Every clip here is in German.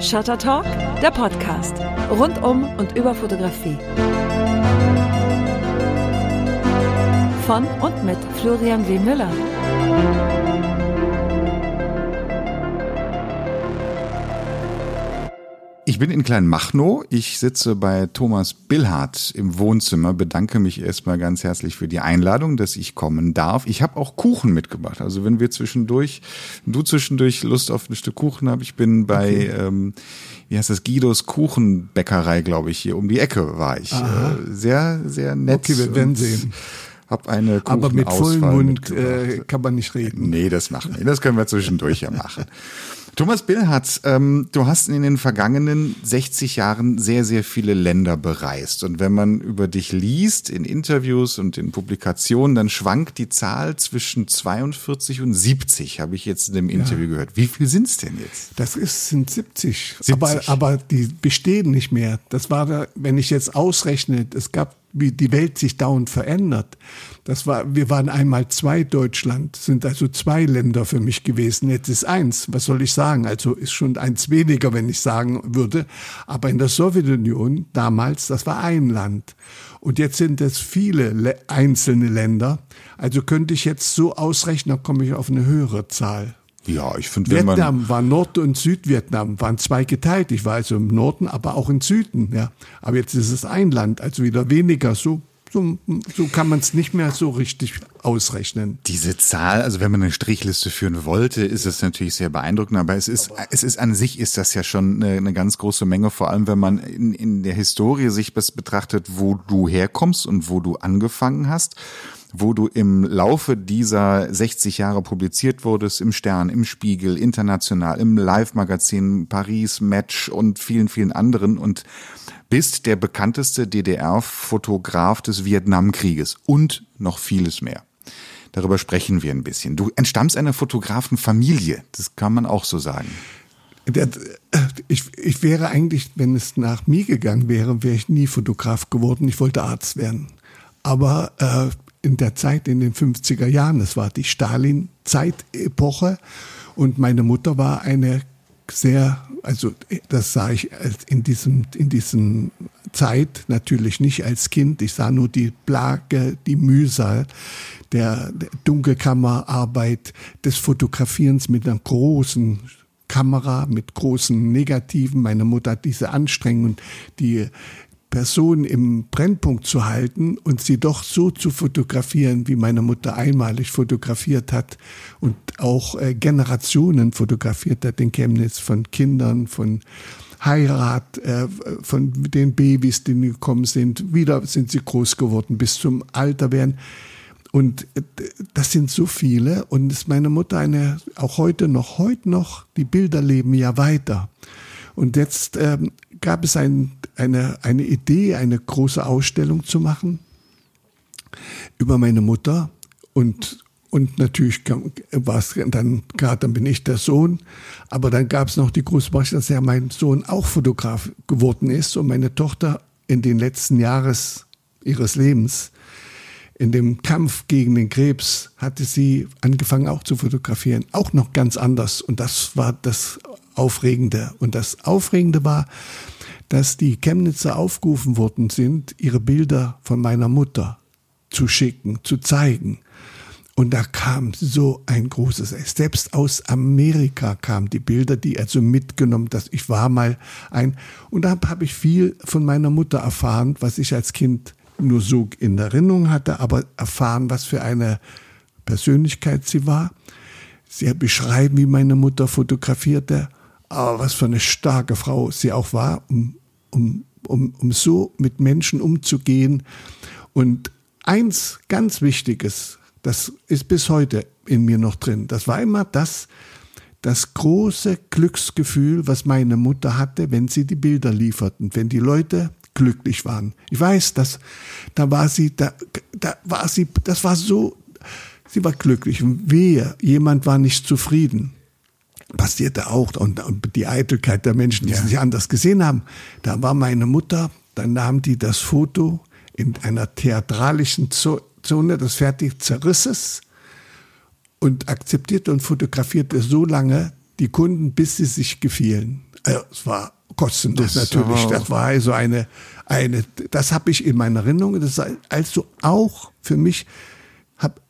Shutter Talk, der Podcast. Rund um und über Fotografie. Von und mit Florian W. Müller. Bin in Kleinmachnow. Ich sitze bei Thomas Billhardt im Wohnzimmer. Bedanke mich erstmal ganz herzlich für die Einladung, dass ich kommen darf. Ich habe auch Kuchen mitgebracht. Also wenn wir zwischendurch, du zwischendurch Lust auf ein Stück Kuchen habe, ich bin bei, okay. ähm, wie heißt das, Guidos Kuchenbäckerei, glaube ich, hier um die Ecke war ich. Aha. Äh, sehr, sehr nett. Okay, wir werden sehen hab eine Kuchen Aber mit vollem Mund äh, kann man nicht reden. Nee, das machen wir. Das können wir zwischendurch ja machen. Thomas Billhardt, ähm, du hast in den vergangenen 60 Jahren sehr, sehr viele Länder bereist. Und wenn man über dich liest, in Interviews und in Publikationen, dann schwankt die Zahl zwischen 42 und 70, habe ich jetzt in dem Interview ja. gehört. Wie viel sind es denn jetzt? Das ist, sind 70. 70. Aber, aber die bestehen nicht mehr. Das war, da, wenn ich jetzt ausrechne, es gab wie die Welt sich dauernd verändert. Das war, wir waren einmal zwei Deutschland, sind also zwei Länder für mich gewesen. Jetzt ist eins. Was soll ich sagen? Also ist schon eins weniger, wenn ich sagen würde. Aber in der Sowjetunion damals, das war ein Land. Und jetzt sind es viele einzelne Länder. Also könnte ich jetzt so ausrechnen, komme ich auf eine höhere Zahl. Ja, ich finde, Vietnam war Nord- und Südvietnam, waren zwei geteilt. Ich war also im Norden, aber auch im Süden. Ja. Aber jetzt ist es ein Land, also wieder weniger. So, so, so kann man es nicht mehr so richtig ausrechnen. Diese Zahl, also wenn man eine Strichliste führen wollte, ist es natürlich sehr beeindruckend, aber es ist, es ist an sich ist das ja schon eine, eine ganz große Menge, vor allem wenn man in, in der Historie sich betrachtet, wo du herkommst und wo du angefangen hast wo du im Laufe dieser 60 Jahre publiziert wurdest, im Stern, im Spiegel, international, im Live-Magazin, Paris, Match und vielen, vielen anderen und bist der bekannteste DDR-Fotograf des Vietnamkrieges und noch vieles mehr. Darüber sprechen wir ein bisschen. Du entstammst einer Fotografenfamilie, das kann man auch so sagen. Ich, ich wäre eigentlich, wenn es nach mir gegangen wäre, wäre ich nie Fotograf geworden. Ich wollte Arzt werden. Aber äh, in der Zeit, in den 50er Jahren. Das war die Stalin-Zeitepoche. Und meine Mutter war eine sehr, also das sah ich in diesem, in diesem Zeit natürlich nicht als Kind. Ich sah nur die Plage, die Mühsal der Dunkelkammerarbeit, des Fotografierens mit einer großen Kamera mit großen Negativen. Meine Mutter hat diese Anstrengung, die Person im Brennpunkt zu halten und sie doch so zu fotografieren, wie meine Mutter einmalig fotografiert hat und auch äh, Generationen fotografiert hat in Chemnitz von Kindern, von Heirat, äh, von den Babys, die gekommen sind. Wieder sind sie groß geworden bis zum Alter werden. Und äh, das sind so viele. Und ist meine Mutter eine, auch heute noch, heute noch, die Bilder leben ja weiter. Und jetzt ähm, gab es ein, eine, eine Idee, eine große Ausstellung zu machen über meine Mutter und und natürlich war es dann gerade, dann bin ich der Sohn. Aber dann gab es noch die große Überraschung, dass ja mein Sohn auch Fotograf geworden ist und meine Tochter in den letzten Jahres ihres Lebens, in dem Kampf gegen den Krebs, hatte sie angefangen auch zu fotografieren. Auch noch ganz anders. Und das war das Aufregende. Und das Aufregende war, dass die Chemnitzer aufgerufen worden sind, ihre Bilder von meiner Mutter zu schicken, zu zeigen. Und da kam so ein großes, selbst aus Amerika kamen die Bilder, die er so mitgenommen, dass ich war mal ein, und da habe ich viel von meiner Mutter erfahren, was ich als Kind nur so in Erinnerung hatte, aber erfahren, was für eine Persönlichkeit sie war. Sie beschreiben, wie meine Mutter fotografierte, aber was für eine starke Frau sie auch war, um um, um, um so mit Menschen umzugehen. Und eins ganz Wichtiges, das ist bis heute in mir noch drin, das war immer das, das große Glücksgefühl, was meine Mutter hatte, wenn sie die Bilder lieferten, wenn die Leute glücklich waren. Ich weiß, dass da war sie, da, da war sie, das war so, sie war glücklich. Und wehe, jemand war nicht zufrieden passierte auch und, und die Eitelkeit der Menschen, die ja. sich anders gesehen haben. Da war meine Mutter, dann nahm die das Foto in einer theatralischen Zone des fertig Zerrisses und akzeptierte und fotografierte so lange die Kunden, bis sie sich gefielen. äh, es war kostenlos das natürlich. Das war also eine, eine, das habe ich in meiner Erinnerung. Das also auch für mich, hab,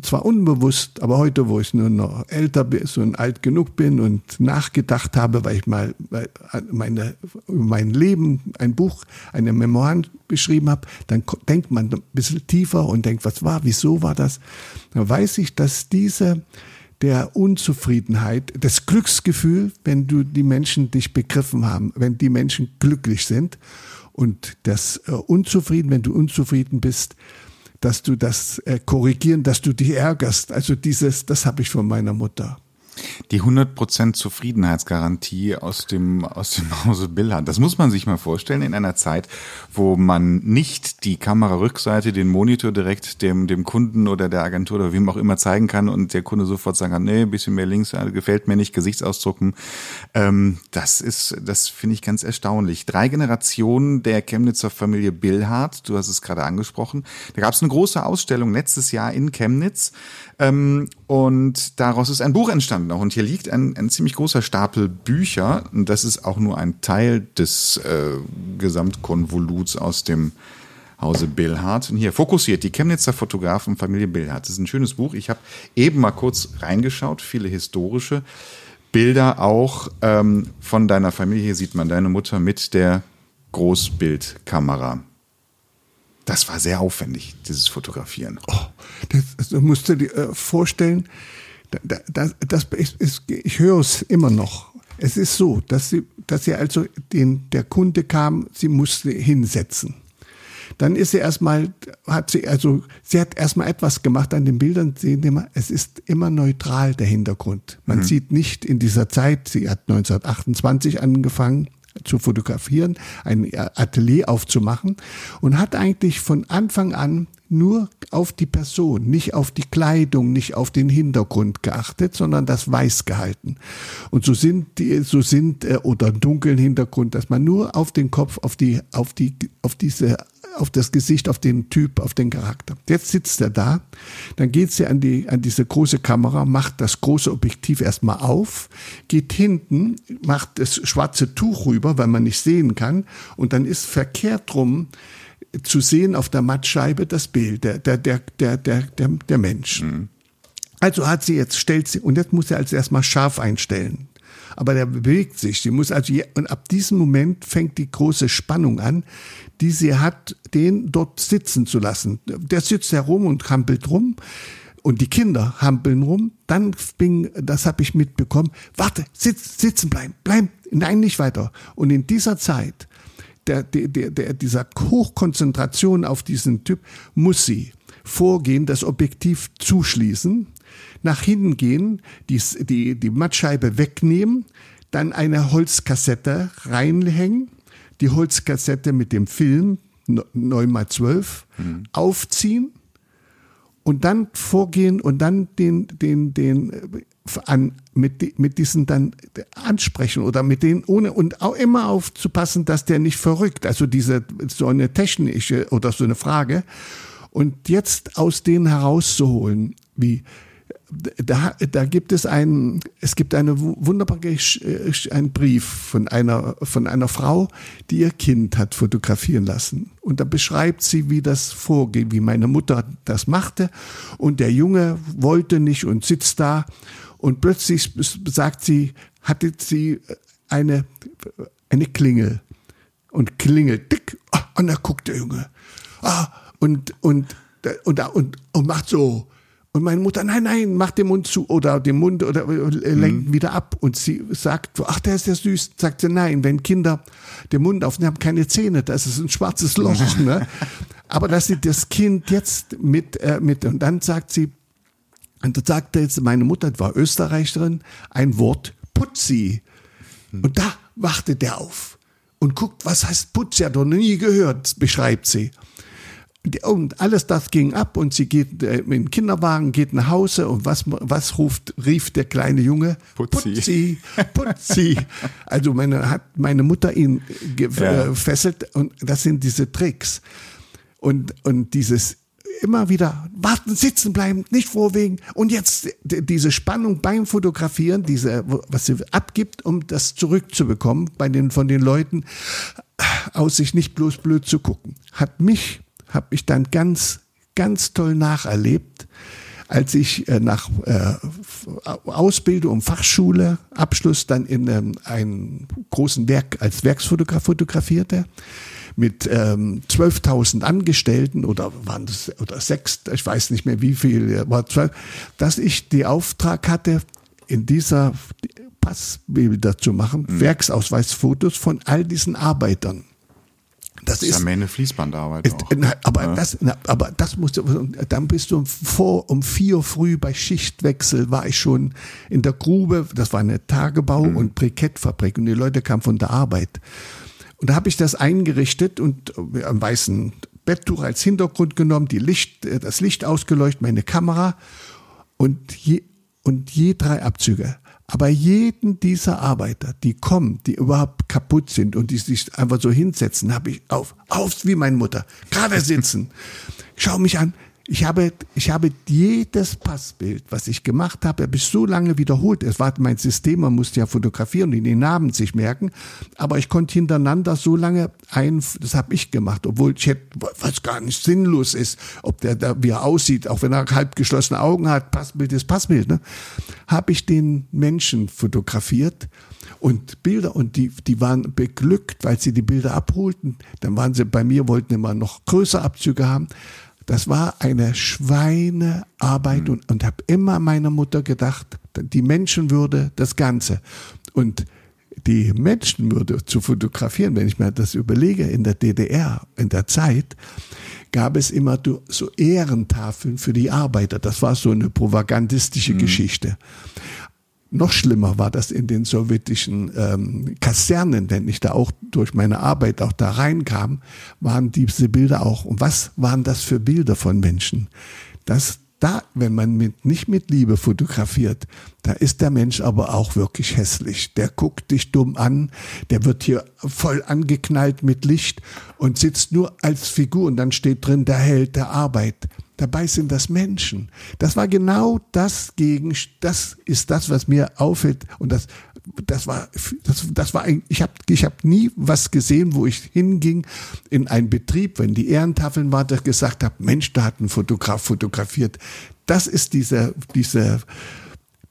zwar unbewusst, aber heute, wo ich nur noch älter bin, so alt genug bin und nachgedacht habe, weil ich mal meine, mein Leben, ein Buch, eine Memoiren beschrieben habe, dann denkt man ein bisschen tiefer und denkt, was war, wieso war das? Dann weiß ich, dass diese, der Unzufriedenheit, das Glücksgefühl, wenn du die Menschen dich begriffen haben, wenn die Menschen glücklich sind und das äh, Unzufrieden, wenn du unzufrieden bist, dass du das äh, korrigieren, dass du dich ärgerst. Also dieses, das habe ich von meiner Mutter. Die 100% Zufriedenheitsgarantie aus dem, aus dem Hause Billard. Das muss man sich mal vorstellen in einer Zeit, wo man nicht die Kamerarückseite, den Monitor direkt dem, dem Kunden oder der Agentur oder wem auch immer zeigen kann und der Kunde sofort sagen kann, nee, ein bisschen mehr links, äh, gefällt mir nicht, Gesichtsausdrucken. Ähm, das ist, das finde ich ganz erstaunlich. Drei Generationen der Chemnitzer Familie Billhardt, du hast es gerade angesprochen. Da gab es eine große Ausstellung letztes Jahr in Chemnitz ähm, und daraus ist ein Buch entstanden. Und hier liegt ein, ein ziemlich großer Stapel Bücher. Und das ist auch nur ein Teil des äh, Gesamtkonvoluts aus dem Hause Billhardt. Und hier fokussiert die Chemnitzer Fotografen Familie Billhardt. Das ist ein schönes Buch. Ich habe eben mal kurz reingeschaut, viele historische Bilder auch ähm, von deiner Familie. Hier sieht man deine Mutter mit der Großbildkamera. Das war sehr aufwendig, dieses Fotografieren. Oh, das, das musst du dir äh, vorstellen. Das, das, das ist, ich höre es immer noch. Es ist so, dass sie, dass sie also den, der Kunde kam, sie musste hinsetzen. Dann ist sie erstmal, hat sie, also, sie hat erstmal etwas gemacht an den Bildern, sehen immer, es ist immer neutral der Hintergrund. Man mhm. sieht nicht in dieser Zeit, sie hat 1928 angefangen, zu fotografieren, ein Atelier aufzumachen und hat eigentlich von Anfang an nur auf die Person, nicht auf die Kleidung, nicht auf den Hintergrund geachtet, sondern das weiß gehalten. Und so sind die, so sind äh, oder dunklen Hintergrund, dass man nur auf den Kopf, auf die, auf die, auf diese auf das Gesicht, auf den Typ, auf den Charakter. Jetzt sitzt er da, dann geht sie an, die, an diese große Kamera, macht das große Objektiv erstmal auf, geht hinten, macht das schwarze Tuch rüber, weil man nicht sehen kann, und dann ist verkehrt rum zu sehen auf der Mattscheibe das Bild, der, der, der, der, der, der, der Mensch. Mhm. Also hat sie jetzt, stellt sie, und jetzt muss sie also erstmal scharf einstellen aber der bewegt sich. Sie muss also, und ab diesem Moment fängt die große Spannung an, die sie hat, den dort sitzen zu lassen. Der sitzt herum und hampelt rum und die Kinder hampeln rum. Dann bin, das habe ich mitbekommen, warte, sitz, sitzen bleiben, bleiben, nein, nicht weiter. Und in dieser Zeit, der, der, der, dieser Hochkonzentration auf diesen Typ, muss sie vorgehen, das Objektiv zuschließen, nach hinten gehen, die, die, die Mattscheibe wegnehmen, dann eine Holzkassette reinhängen, die Holzkassette mit dem Film 9x12 mhm. aufziehen und dann vorgehen und dann den, den, den äh, an, mit, mit diesen dann ansprechen oder mit denen ohne und auch immer aufzupassen, dass der nicht verrückt. Also diese so eine technische oder so eine Frage. Und jetzt aus denen herauszuholen, wie da, da gibt es einen, es gibt eine wunderbare, äh, einen Brief von einer, von einer Frau, die ihr Kind hat fotografieren lassen. Und da beschreibt sie, wie das vorgeht, wie meine Mutter das machte. Und der Junge wollte nicht und sitzt da. Und plötzlich sagt sie, hatte sie eine, eine Klingel. Und klingelt, dick, ah, und da guckt der Junge. Ah, und, und, und, und, und macht so. Und meine Mutter, nein, nein, mach den Mund zu oder den Mund oder äh, lenkt mhm. wieder ab. Und sie sagt, ach, der ist ja süß. Sagt sie, nein, wenn Kinder den Mund aufnehmen, haben keine Zähne, das ist ein schwarzes Loch. ne? Aber dass sie das Kind jetzt mit, äh, mit, und dann sagt sie, und dann sagte jetzt meine Mutter, war Österreicherin, ein Wort, Putzi. Mhm. Und da wachte der auf und guckt, was heißt Putzi, hat er noch nie gehört, beschreibt sie. Und alles das ging ab und sie geht äh, in den Kinderwagen, geht nach Hause und was, was ruft, rief der kleine Junge? Putzi. Putzi, Putzi. also meine, hat meine Mutter ihn gefesselt ja. und das sind diese Tricks. Und, und dieses immer wieder warten, sitzen bleiben, nicht vorwegen. Und jetzt diese Spannung beim Fotografieren, diese, was sie abgibt, um das zurückzubekommen bei den, von den Leuten, aus sich nicht bloß blöd zu gucken. Hat mich, habe ich dann ganz, ganz toll nacherlebt als ich äh, nach äh, Ausbildung, Fachschule, Abschluss dann in ähm, einem großen Werk als Werksfotograf fotografierte mit ähm, 12.000 Angestellten oder waren das oder sechs, ich weiß nicht mehr wie viel, war zwölf, dass ich die Auftrag hatte, in dieser Passbilder zu machen, mhm. Werksausweisfotos von all diesen Arbeitern. Das, das ist ja mehr eine Fließbandarbeit. Ist, aber, ja. das, aber das musst du, dann bist du vor, um vier früh bei Schichtwechsel war ich schon in der Grube, das war eine Tagebau- mhm. und Brikettfabrik und die Leute kamen von der Arbeit. Und da habe ich das eingerichtet und äh, am weißen Betttuch als Hintergrund genommen, die Licht, äh, das Licht ausgeleuchtet, meine Kamera und je, und je drei Abzüge. Aber jeden dieser Arbeiter, die kommen, die überhaupt kaputt sind und die sich einfach so hinsetzen, habe ich auf, auf wie meine Mutter, gerade sitzen. Schau mich an, ich habe, ich habe jedes Passbild, was ich gemacht habe, habe ich so lange wiederholt. Es war mein System, man musste ja fotografieren und die Namen sich merken. Aber ich konnte hintereinander so lange ein, das habe ich gemacht, obwohl ich hätte, was gar nicht sinnlos ist, ob der da, wie er aussieht, auch wenn er halb geschlossene Augen hat, Passbild ist Passbild, ne? Habe ich den Menschen fotografiert und Bilder und die, die waren beglückt, weil sie die Bilder abholten. Dann waren sie bei mir, wollten immer noch größere Abzüge haben das war eine Schweinearbeit mhm. und, und habe immer meiner Mutter gedacht, die Menschenwürde, das Ganze. Und die Menschenwürde zu fotografieren, wenn ich mir das überlege, in der DDR, in der Zeit, gab es immer so Ehrentafeln für die Arbeiter. Das war so eine propagandistische mhm. Geschichte. Noch schlimmer war das in den sowjetischen ähm, Kasernen, denn ich da auch durch meine Arbeit auch da reinkam, waren diese Bilder auch. Und was waren das für Bilder von Menschen? Das da, wenn man mit, nicht mit Liebe fotografiert, da ist der Mensch aber auch wirklich hässlich. Der guckt dich dumm an, der wird hier voll angeknallt mit Licht und sitzt nur als Figur und dann steht drin der Held der Arbeit. Dabei sind das Menschen. Das war genau das gegen, das ist das, was mir auffällt und das das war, das, das war ein, ich habe ich hab nie was gesehen, wo ich hinging in einen Betrieb, wenn die Ehrentafeln waren, der gesagt habe, Mensch, da hat ein Fotograf fotografiert. Das ist diese, diese,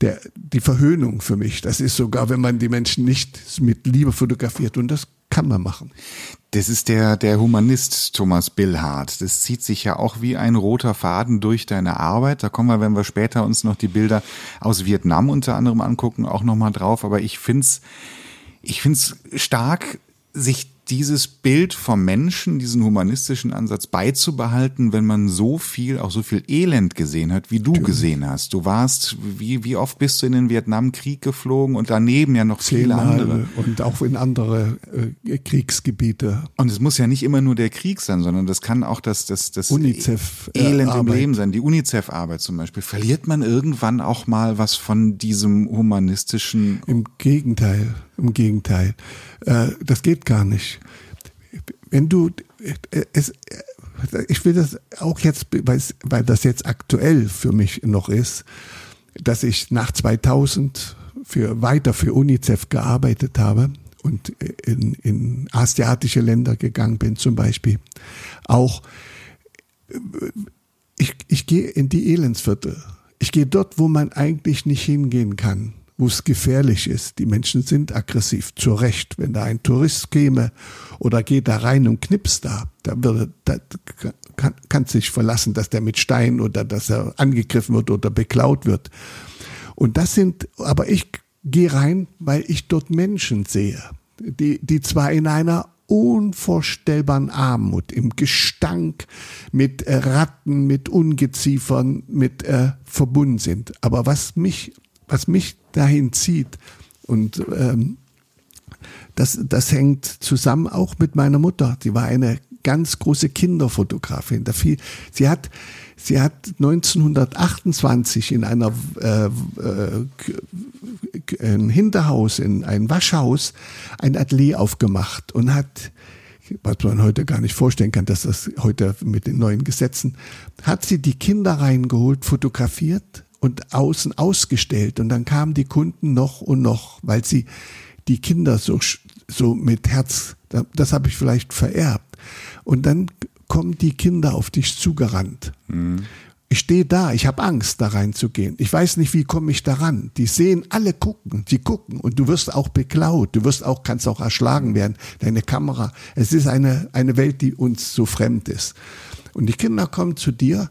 der, die Verhöhnung für mich. Das ist sogar, wenn man die Menschen nicht mit Liebe fotografiert und das kann man machen. Das ist der, der Humanist Thomas Billhardt. Das zieht sich ja auch wie ein roter Faden durch deine Arbeit. Da kommen wir, wenn wir später uns noch die Bilder aus Vietnam unter anderem angucken, auch nochmal drauf. Aber ich find's, ich find's stark, sich dieses Bild vom Menschen, diesen humanistischen Ansatz beizubehalten, wenn man so viel, auch so viel Elend gesehen hat, wie du Natürlich. gesehen hast. Du warst, wie, wie oft bist du in den Vietnamkrieg geflogen und daneben ja noch viele andere. Und auch in andere äh, Kriegsgebiete. Und es muss ja nicht immer nur der Krieg sein, sondern das kann auch das, das, das UNICEF, äh, Elend im Leben sein. Die UNICEF-Arbeit zum Beispiel. Verliert man irgendwann auch mal was von diesem humanistischen? Im Gegenteil, im Gegenteil. Äh, das geht gar nicht wenn du es, ich will das auch jetzt, weil das jetzt aktuell für mich noch ist, dass ich nach 2000 für weiter für UNICEF gearbeitet habe und in, in asiatische Länder gegangen bin zum Beispiel. Auch ich, ich gehe in die Elendsviertel. Ich gehe dort, wo man eigentlich nicht hingehen kann wo es gefährlich ist. Die Menschen sind aggressiv, zu Recht. Wenn da ein Tourist käme oder geht da rein und knipst da, da, würde, da kann, kann sich verlassen, dass der mit Stein oder dass er angegriffen wird oder beklaut wird. Und das sind, aber ich gehe rein, weil ich dort Menschen sehe, die, die zwar in einer unvorstellbaren Armut, im Gestank mit äh, Ratten, mit Ungeziefern, mit äh, verbunden sind. Aber was mich was mich dahin zieht. Und ähm, das, das hängt zusammen auch mit meiner Mutter. Sie war eine ganz große Kinderfotografin. Sie hat, sie hat 1928 in einer äh, äh, ein Hinterhaus, in ein Waschhaus, ein Atelier aufgemacht und hat was man heute gar nicht vorstellen kann, dass das heute mit den neuen Gesetzen, hat sie die Kinder reingeholt, fotografiert und außen ausgestellt. Und dann kamen die Kunden noch und noch, weil sie die Kinder so, so mit Herz, das habe ich vielleicht vererbt. Und dann kommen die Kinder auf dich zugerannt. Mhm. Ich stehe da, ich habe Angst, da reinzugehen. Ich weiß nicht, wie komme ich daran. Die sehen, alle gucken, sie gucken und du wirst auch beklaut, du wirst auch, kannst auch erschlagen werden, deine Kamera. Es ist eine, eine Welt, die uns so fremd ist. Und die Kinder kommen zu dir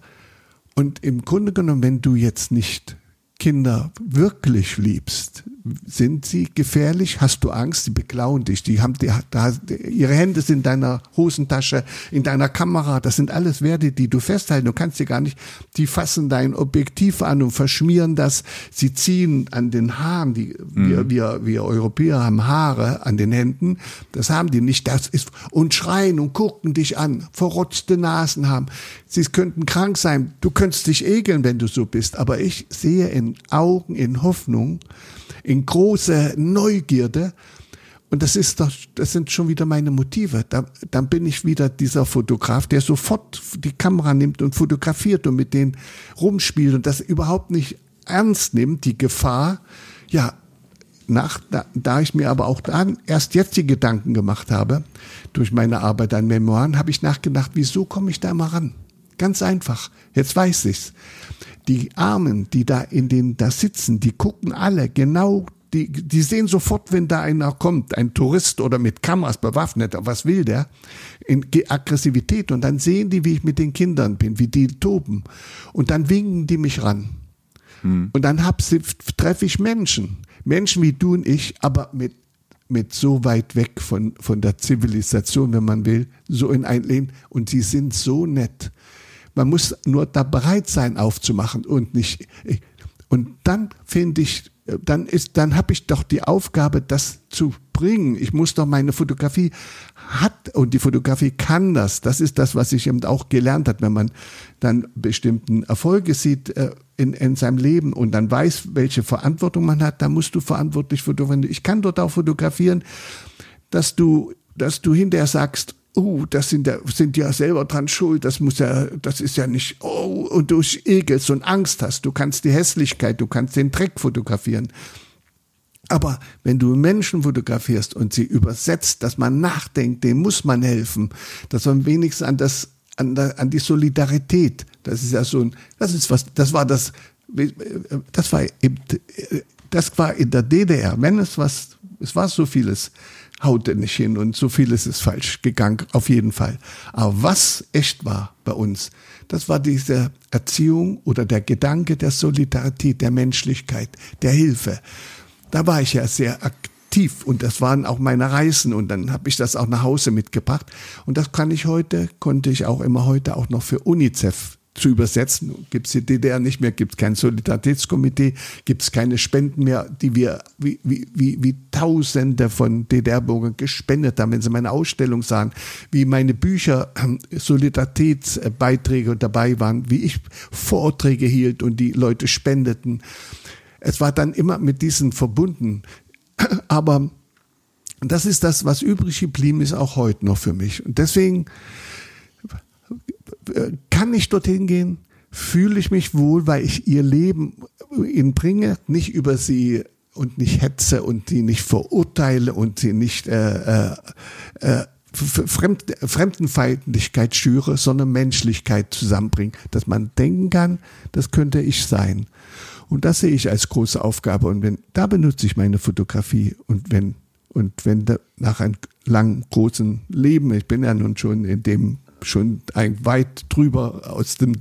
und im Grunde genommen, wenn du jetzt nicht Kinder wirklich liebst, sind sie gefährlich? Hast du Angst? Sie beklauen dich. Die haben die, da, ihre Hände sind in deiner Hosentasche, in deiner Kamera. Das sind alles Werte, die du festhalten. Du kannst sie gar nicht. Die fassen dein Objektiv an und verschmieren das. Sie ziehen an den Haaren. Die, mhm. wir, wir, wir Europäer haben Haare an den Händen. Das haben die nicht. Das ist und schreien und gucken dich an. Verrotzte Nasen haben. Sie könnten krank sein. Du könntest dich ekeln, wenn du so bist. Aber ich sehe in Augen, in Hoffnung, in große Neugierde. Und das ist doch, das sind schon wieder meine Motive. Da, dann bin ich wieder dieser Fotograf, der sofort die Kamera nimmt und fotografiert und mit denen rumspielt und das überhaupt nicht ernst nimmt, die Gefahr. Ja, nach, da, da ich mir aber auch dann erst jetzt die Gedanken gemacht habe, durch meine Arbeit an Memoiren, habe ich nachgedacht, wieso komme ich da mal ran? Ganz einfach. Jetzt weiß ich's die Armen, die da in den da sitzen, die gucken alle genau die, die sehen sofort, wenn da einer kommt, ein Tourist oder mit Kameras bewaffnet, was will der? In Aggressivität. Und dann sehen die, wie ich mit den Kindern bin, wie die toben. Und dann winken die mich ran. Hm. Und dann treffe ich Menschen. Menschen wie du und ich, aber mit, mit so weit weg von, von der Zivilisation, wenn man will, so in ein Leben. Und sie sind so nett. Man muss nur da bereit sein aufzumachen und nicht. Und dann finde ich, dann ist, dann habe ich doch die Aufgabe, das zu bringen. Ich muss doch meine Fotografie hat und die Fotografie kann das. Das ist das, was ich eben auch gelernt hat, wenn man dann bestimmten Erfolge sieht äh, in, in seinem Leben und dann weiß, welche Verantwortung man hat. Da musst du verantwortlich fotografieren. Ich kann dort auch fotografieren, dass du, dass du hinterher sagst, oh, das sind ja, sind ja selber dran schuld, das muss ja, das ist ja nicht, oh, und du ekelst und Angst hast, du kannst die Hässlichkeit, du kannst den Dreck fotografieren. Aber wenn du Menschen fotografierst und sie übersetzt, dass man nachdenkt, dem muss man helfen, dass man wenigstens an das, an, an die Solidarität, das ist ja so ein, das ist was, das war das, das war, das war in der DDR, wenn es was, es war so vieles, haute nicht hin und so vieles ist falsch gegangen, auf jeden Fall. Aber was echt war bei uns, das war diese Erziehung oder der Gedanke der Solidarität, der Menschlichkeit, der Hilfe. Da war ich ja sehr aktiv und das waren auch meine Reisen und dann habe ich das auch nach Hause mitgebracht und das kann ich heute, konnte ich auch immer heute auch noch für UNICEF zu übersetzen. Gibt es die DDR nicht mehr, gibt es kein Solidaritätskomitee, gibt es keine Spenden mehr, die wir wie, wie, wie, wie Tausende von DDR-Bürgern gespendet haben, wenn sie meine Ausstellung sahen, wie meine Bücher ähm, Solidaritätsbeiträge dabei waren, wie ich Vorträge hielt und die Leute spendeten. Es war dann immer mit diesen verbunden. Aber das ist das, was übrig geblieben ist, auch heute noch für mich. Und deswegen kann ich dorthin gehen, fühle ich mich wohl, weil ich ihr Leben ihnen bringe, nicht über sie und nicht hetze und sie nicht verurteile und sie nicht äh, äh, äh Fremd, Fremdenfeindlichkeit schüre, sondern Menschlichkeit zusammenbringe, dass man denken kann, das könnte ich sein. Und das sehe ich als große Aufgabe. Und wenn, da benutze ich meine Fotografie. Und wenn, und wenn nach einem langen, großen Leben, ich bin ja nun schon in dem schon ein weit drüber aus dem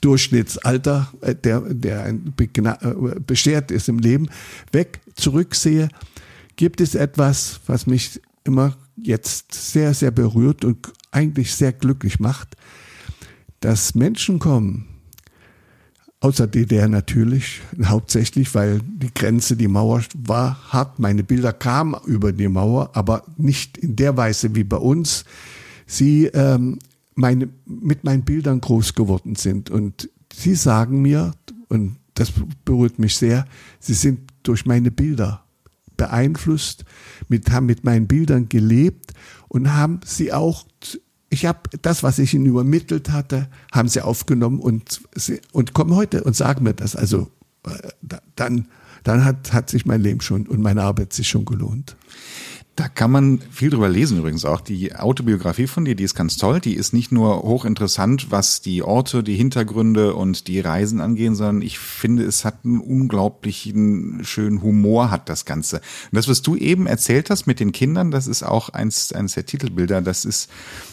Durchschnittsalter, äh, der, der ein äh, beschert ist im Leben, weg zurücksehe, gibt es etwas, was mich immer jetzt sehr, sehr berührt und eigentlich sehr glücklich macht, dass Menschen kommen, außer DDR natürlich, hauptsächlich, weil die Grenze, die Mauer war hart. Meine Bilder kamen über die Mauer, aber nicht in der Weise wie bei uns. Sie ähm, meine, mit meinen Bildern groß geworden sind. Und sie sagen mir, und das berührt mich sehr, sie sind durch meine Bilder beeinflusst, mit, haben mit meinen Bildern gelebt und haben sie auch, ich habe das, was ich ihnen übermittelt hatte, haben sie aufgenommen und, sie, und kommen heute und sagen mir das. Also äh, dann, dann hat, hat sich mein Leben schon und meine Arbeit sich schon gelohnt. Da kann man viel drüber lesen übrigens auch. Die Autobiografie von dir, die ist ganz toll. Die ist nicht nur hochinteressant, was die Orte, die Hintergründe und die Reisen angehen, sondern ich finde, es hat einen unglaublichen schönen Humor, hat das Ganze. Und das, was du eben erzählt hast mit den Kindern, das ist auch eins, eines der Titelbilder. Das ist,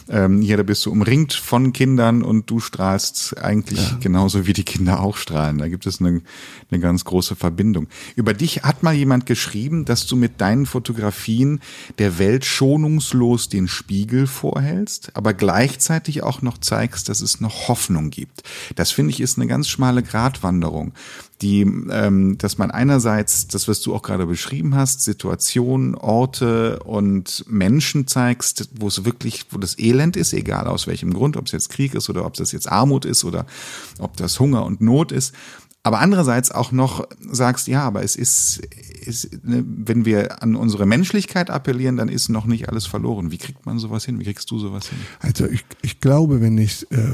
ähm, hier, da bist du umringt von Kindern und du strahlst eigentlich ja. genauso wie die Kinder auch strahlen. Da gibt es eine, eine ganz große Verbindung. Über dich hat mal jemand geschrieben, dass du mit deinen Fotografien der Welt schonungslos den Spiegel vorhältst, aber gleichzeitig auch noch zeigst, dass es noch Hoffnung gibt. Das finde ich ist eine ganz schmale Gratwanderung, die, ähm, dass man einerseits das, was du auch gerade beschrieben hast, Situationen, Orte und Menschen zeigst, wo es wirklich, wo das Elend ist, egal aus welchem Grund, ob es jetzt Krieg ist oder ob das jetzt Armut ist oder ob das Hunger und Not ist aber andererseits auch noch sagst, ja, aber es ist, ist ne, wenn wir an unsere Menschlichkeit appellieren, dann ist noch nicht alles verloren. Wie kriegt man sowas hin? Wie kriegst du sowas hin? Also ich, ich glaube, wenn ich äh,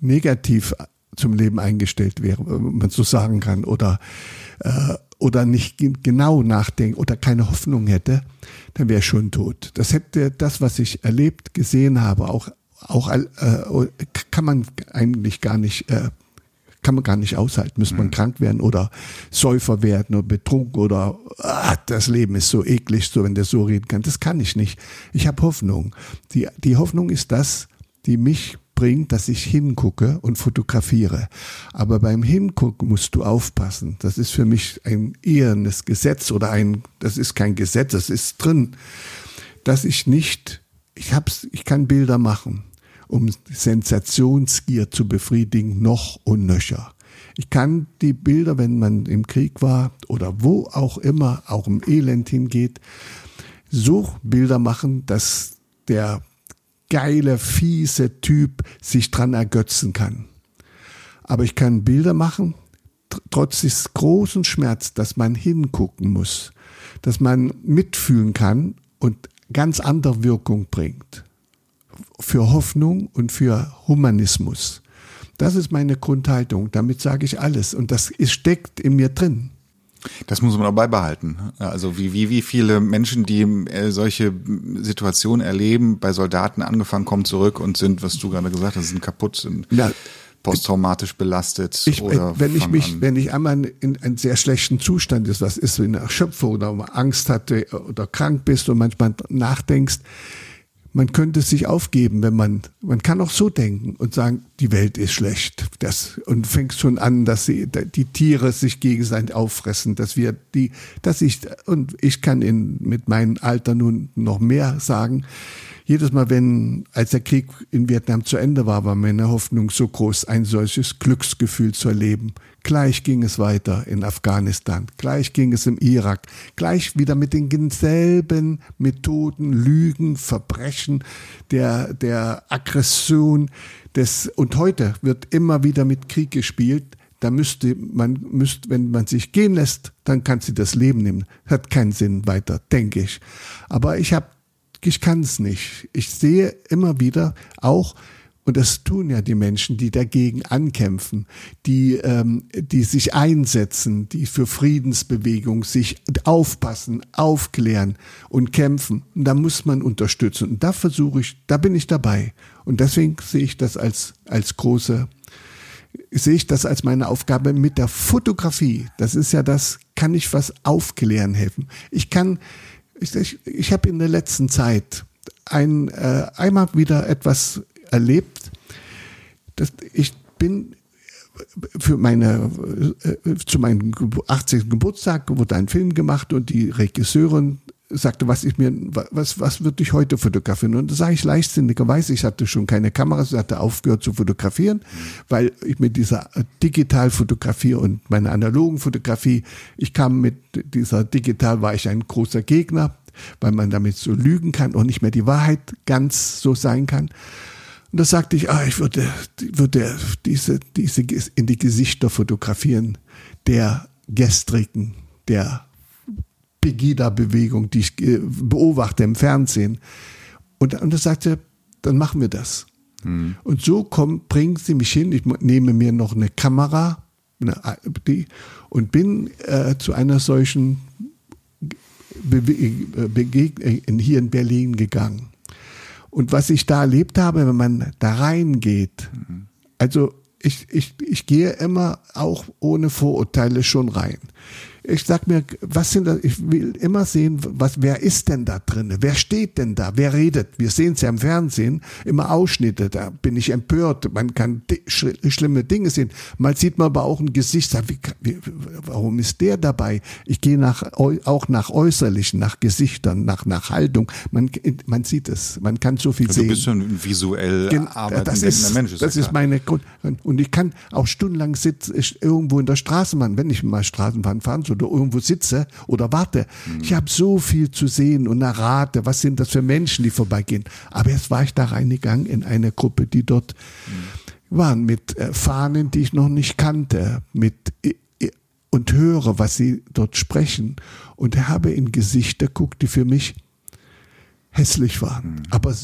negativ zum Leben eingestellt wäre, wenn man so sagen kann, oder, äh, oder nicht genau nachdenken oder keine Hoffnung hätte, dann wäre ich schon tot. Das hätte das, was ich erlebt, gesehen habe, auch auch äh, kann man eigentlich gar nicht äh, kann man gar nicht aushalten. Müsste man mhm. krank werden oder Säufer werden oder betrunken oder ah, das Leben ist so eklig, so wenn der so reden kann. Das kann ich nicht. Ich habe Hoffnung. Die, die Hoffnung ist das, die mich bringt, dass ich hingucke und fotografiere. Aber beim Hingucken musst du aufpassen. Das ist für mich ein ehrenes Gesetz oder ein, das ist kein Gesetz, das ist drin, dass ich nicht, ich hab's, ich kann Bilder machen um Sensationsgier zu befriedigen, noch und nöcher. Ich kann die Bilder, wenn man im Krieg war oder wo auch immer, auch im Elend hingeht, so Bilder machen, dass der geile, fiese Typ sich dran ergötzen kann. Aber ich kann Bilder machen, trotz des großen Schmerz, dass man hingucken muss, dass man mitfühlen kann und ganz andere Wirkung bringt für Hoffnung und für Humanismus. Das ist meine Grundhaltung. Damit sage ich alles. Und das ist, steckt in mir drin. Das muss man auch beibehalten. Also wie, wie, wie viele Menschen, die äh, solche Situationen erleben, bei Soldaten angefangen, kommen zurück und sind, was du gerade gesagt hast, sind kaputt, sind ja, posttraumatisch belastet. Ich, oder wenn ich mich, an. wenn ich einmal in einem sehr schlechten Zustand ist, was ist, wenn du Erschöpfung oder Angst hatte oder krank bist und manchmal nachdenkst, man könnte sich aufgeben, wenn man, man kann auch so denken und sagen, die Welt ist schlecht. Das, und fängt schon an, dass sie, die Tiere sich gegenseitig auffressen, dass wir die, dass ich, und ich kann in, mit meinem Alter nun noch mehr sagen, jedes Mal, wenn, als der Krieg in Vietnam zu Ende war, war meine Hoffnung so groß, ein solches Glücksgefühl zu erleben. Gleich ging es weiter in Afghanistan, gleich ging es im Irak, gleich wieder mit den selben Methoden, Lügen, Verbrechen, der, der Aggression des, und heute wird immer wieder mit Krieg gespielt. Da müsste man, müsste, wenn man sich gehen lässt, dann kann sie das Leben nehmen. Hat keinen Sinn weiter, denke ich. Aber ich habe ich kann es nicht. Ich sehe immer wieder auch, und das tun ja die Menschen, die dagegen ankämpfen, die, ähm, die sich einsetzen, die für Friedensbewegung sich aufpassen, aufklären und kämpfen. Und da muss man unterstützen. Und da versuche ich, da bin ich dabei. Und deswegen sehe ich das als, als große, sehe ich das als meine Aufgabe mit der Fotografie. Das ist ja das, kann ich was aufklären helfen. Ich kann, ich, ich, ich habe in der letzten Zeit ein, äh, einmal wieder etwas erlebt. dass ich bin für meine, äh, zu meinem 80. Geburtstag wurde ein Film gemacht und die Regisseurin sagte, was ich mir, was, was würde ich heute fotografieren? Und da sage ich leichtsinnigerweise, ich hatte schon keine Kamera, ich hatte aufgehört zu fotografieren, weil ich mit dieser Digitalfotografie und meiner analogen Fotografie, ich kam mit dieser Digital, war ich ein großer Gegner, weil man damit so lügen kann und nicht mehr die Wahrheit ganz so sein kann. Und da sagte ich, ah, ich würde, würde diese, diese in die Gesichter fotografieren der gestrigen, der Pegida-Bewegung, die ich äh, beobachte im Fernsehen. Und, und da sagte, dann machen wir das. Mhm. Und so kommt, bringt sie mich hin. Ich nehme mir noch eine Kamera eine, die, und bin äh, zu einer solchen Begegnung hier in Berlin gegangen. Und was ich da erlebt habe, wenn man da reingeht, mhm. also ich, ich, ich gehe immer auch ohne Vorurteile schon rein ich sag mir, was sind das? Ich will immer sehen, was, wer ist denn da drin? Wer steht denn da? Wer redet? Wir sehen es ja im Fernsehen, immer Ausschnitte, da bin ich empört. Man kann sch schlimme Dinge sehen. Mal sieht man aber auch ein Gesicht, sagt, wie, wie, warum ist der dabei? Ich gehe nach, auch nach Äußerlichen, nach Gesichtern, nach, nach Haltung. Man, man sieht es, man kann so viel also sehen. Du bist schon visuell Gen das ist, Mensch. Ist das ist meine Grund. Und ich kann auch stundenlang sitzen, irgendwo in der Straßenbahn, wenn ich mal Straßenbahn fahren oder irgendwo sitze oder warte. Mhm. Ich habe so viel zu sehen und errate, was sind das für Menschen, die vorbeigehen. Aber jetzt war ich da reingegangen in eine Gruppe, die dort mhm. waren mit äh, Fahnen, die ich noch nicht kannte, mit und höre, was sie dort sprechen und habe in Gesichter guckt, die für mich hässlich waren. Mhm. Aber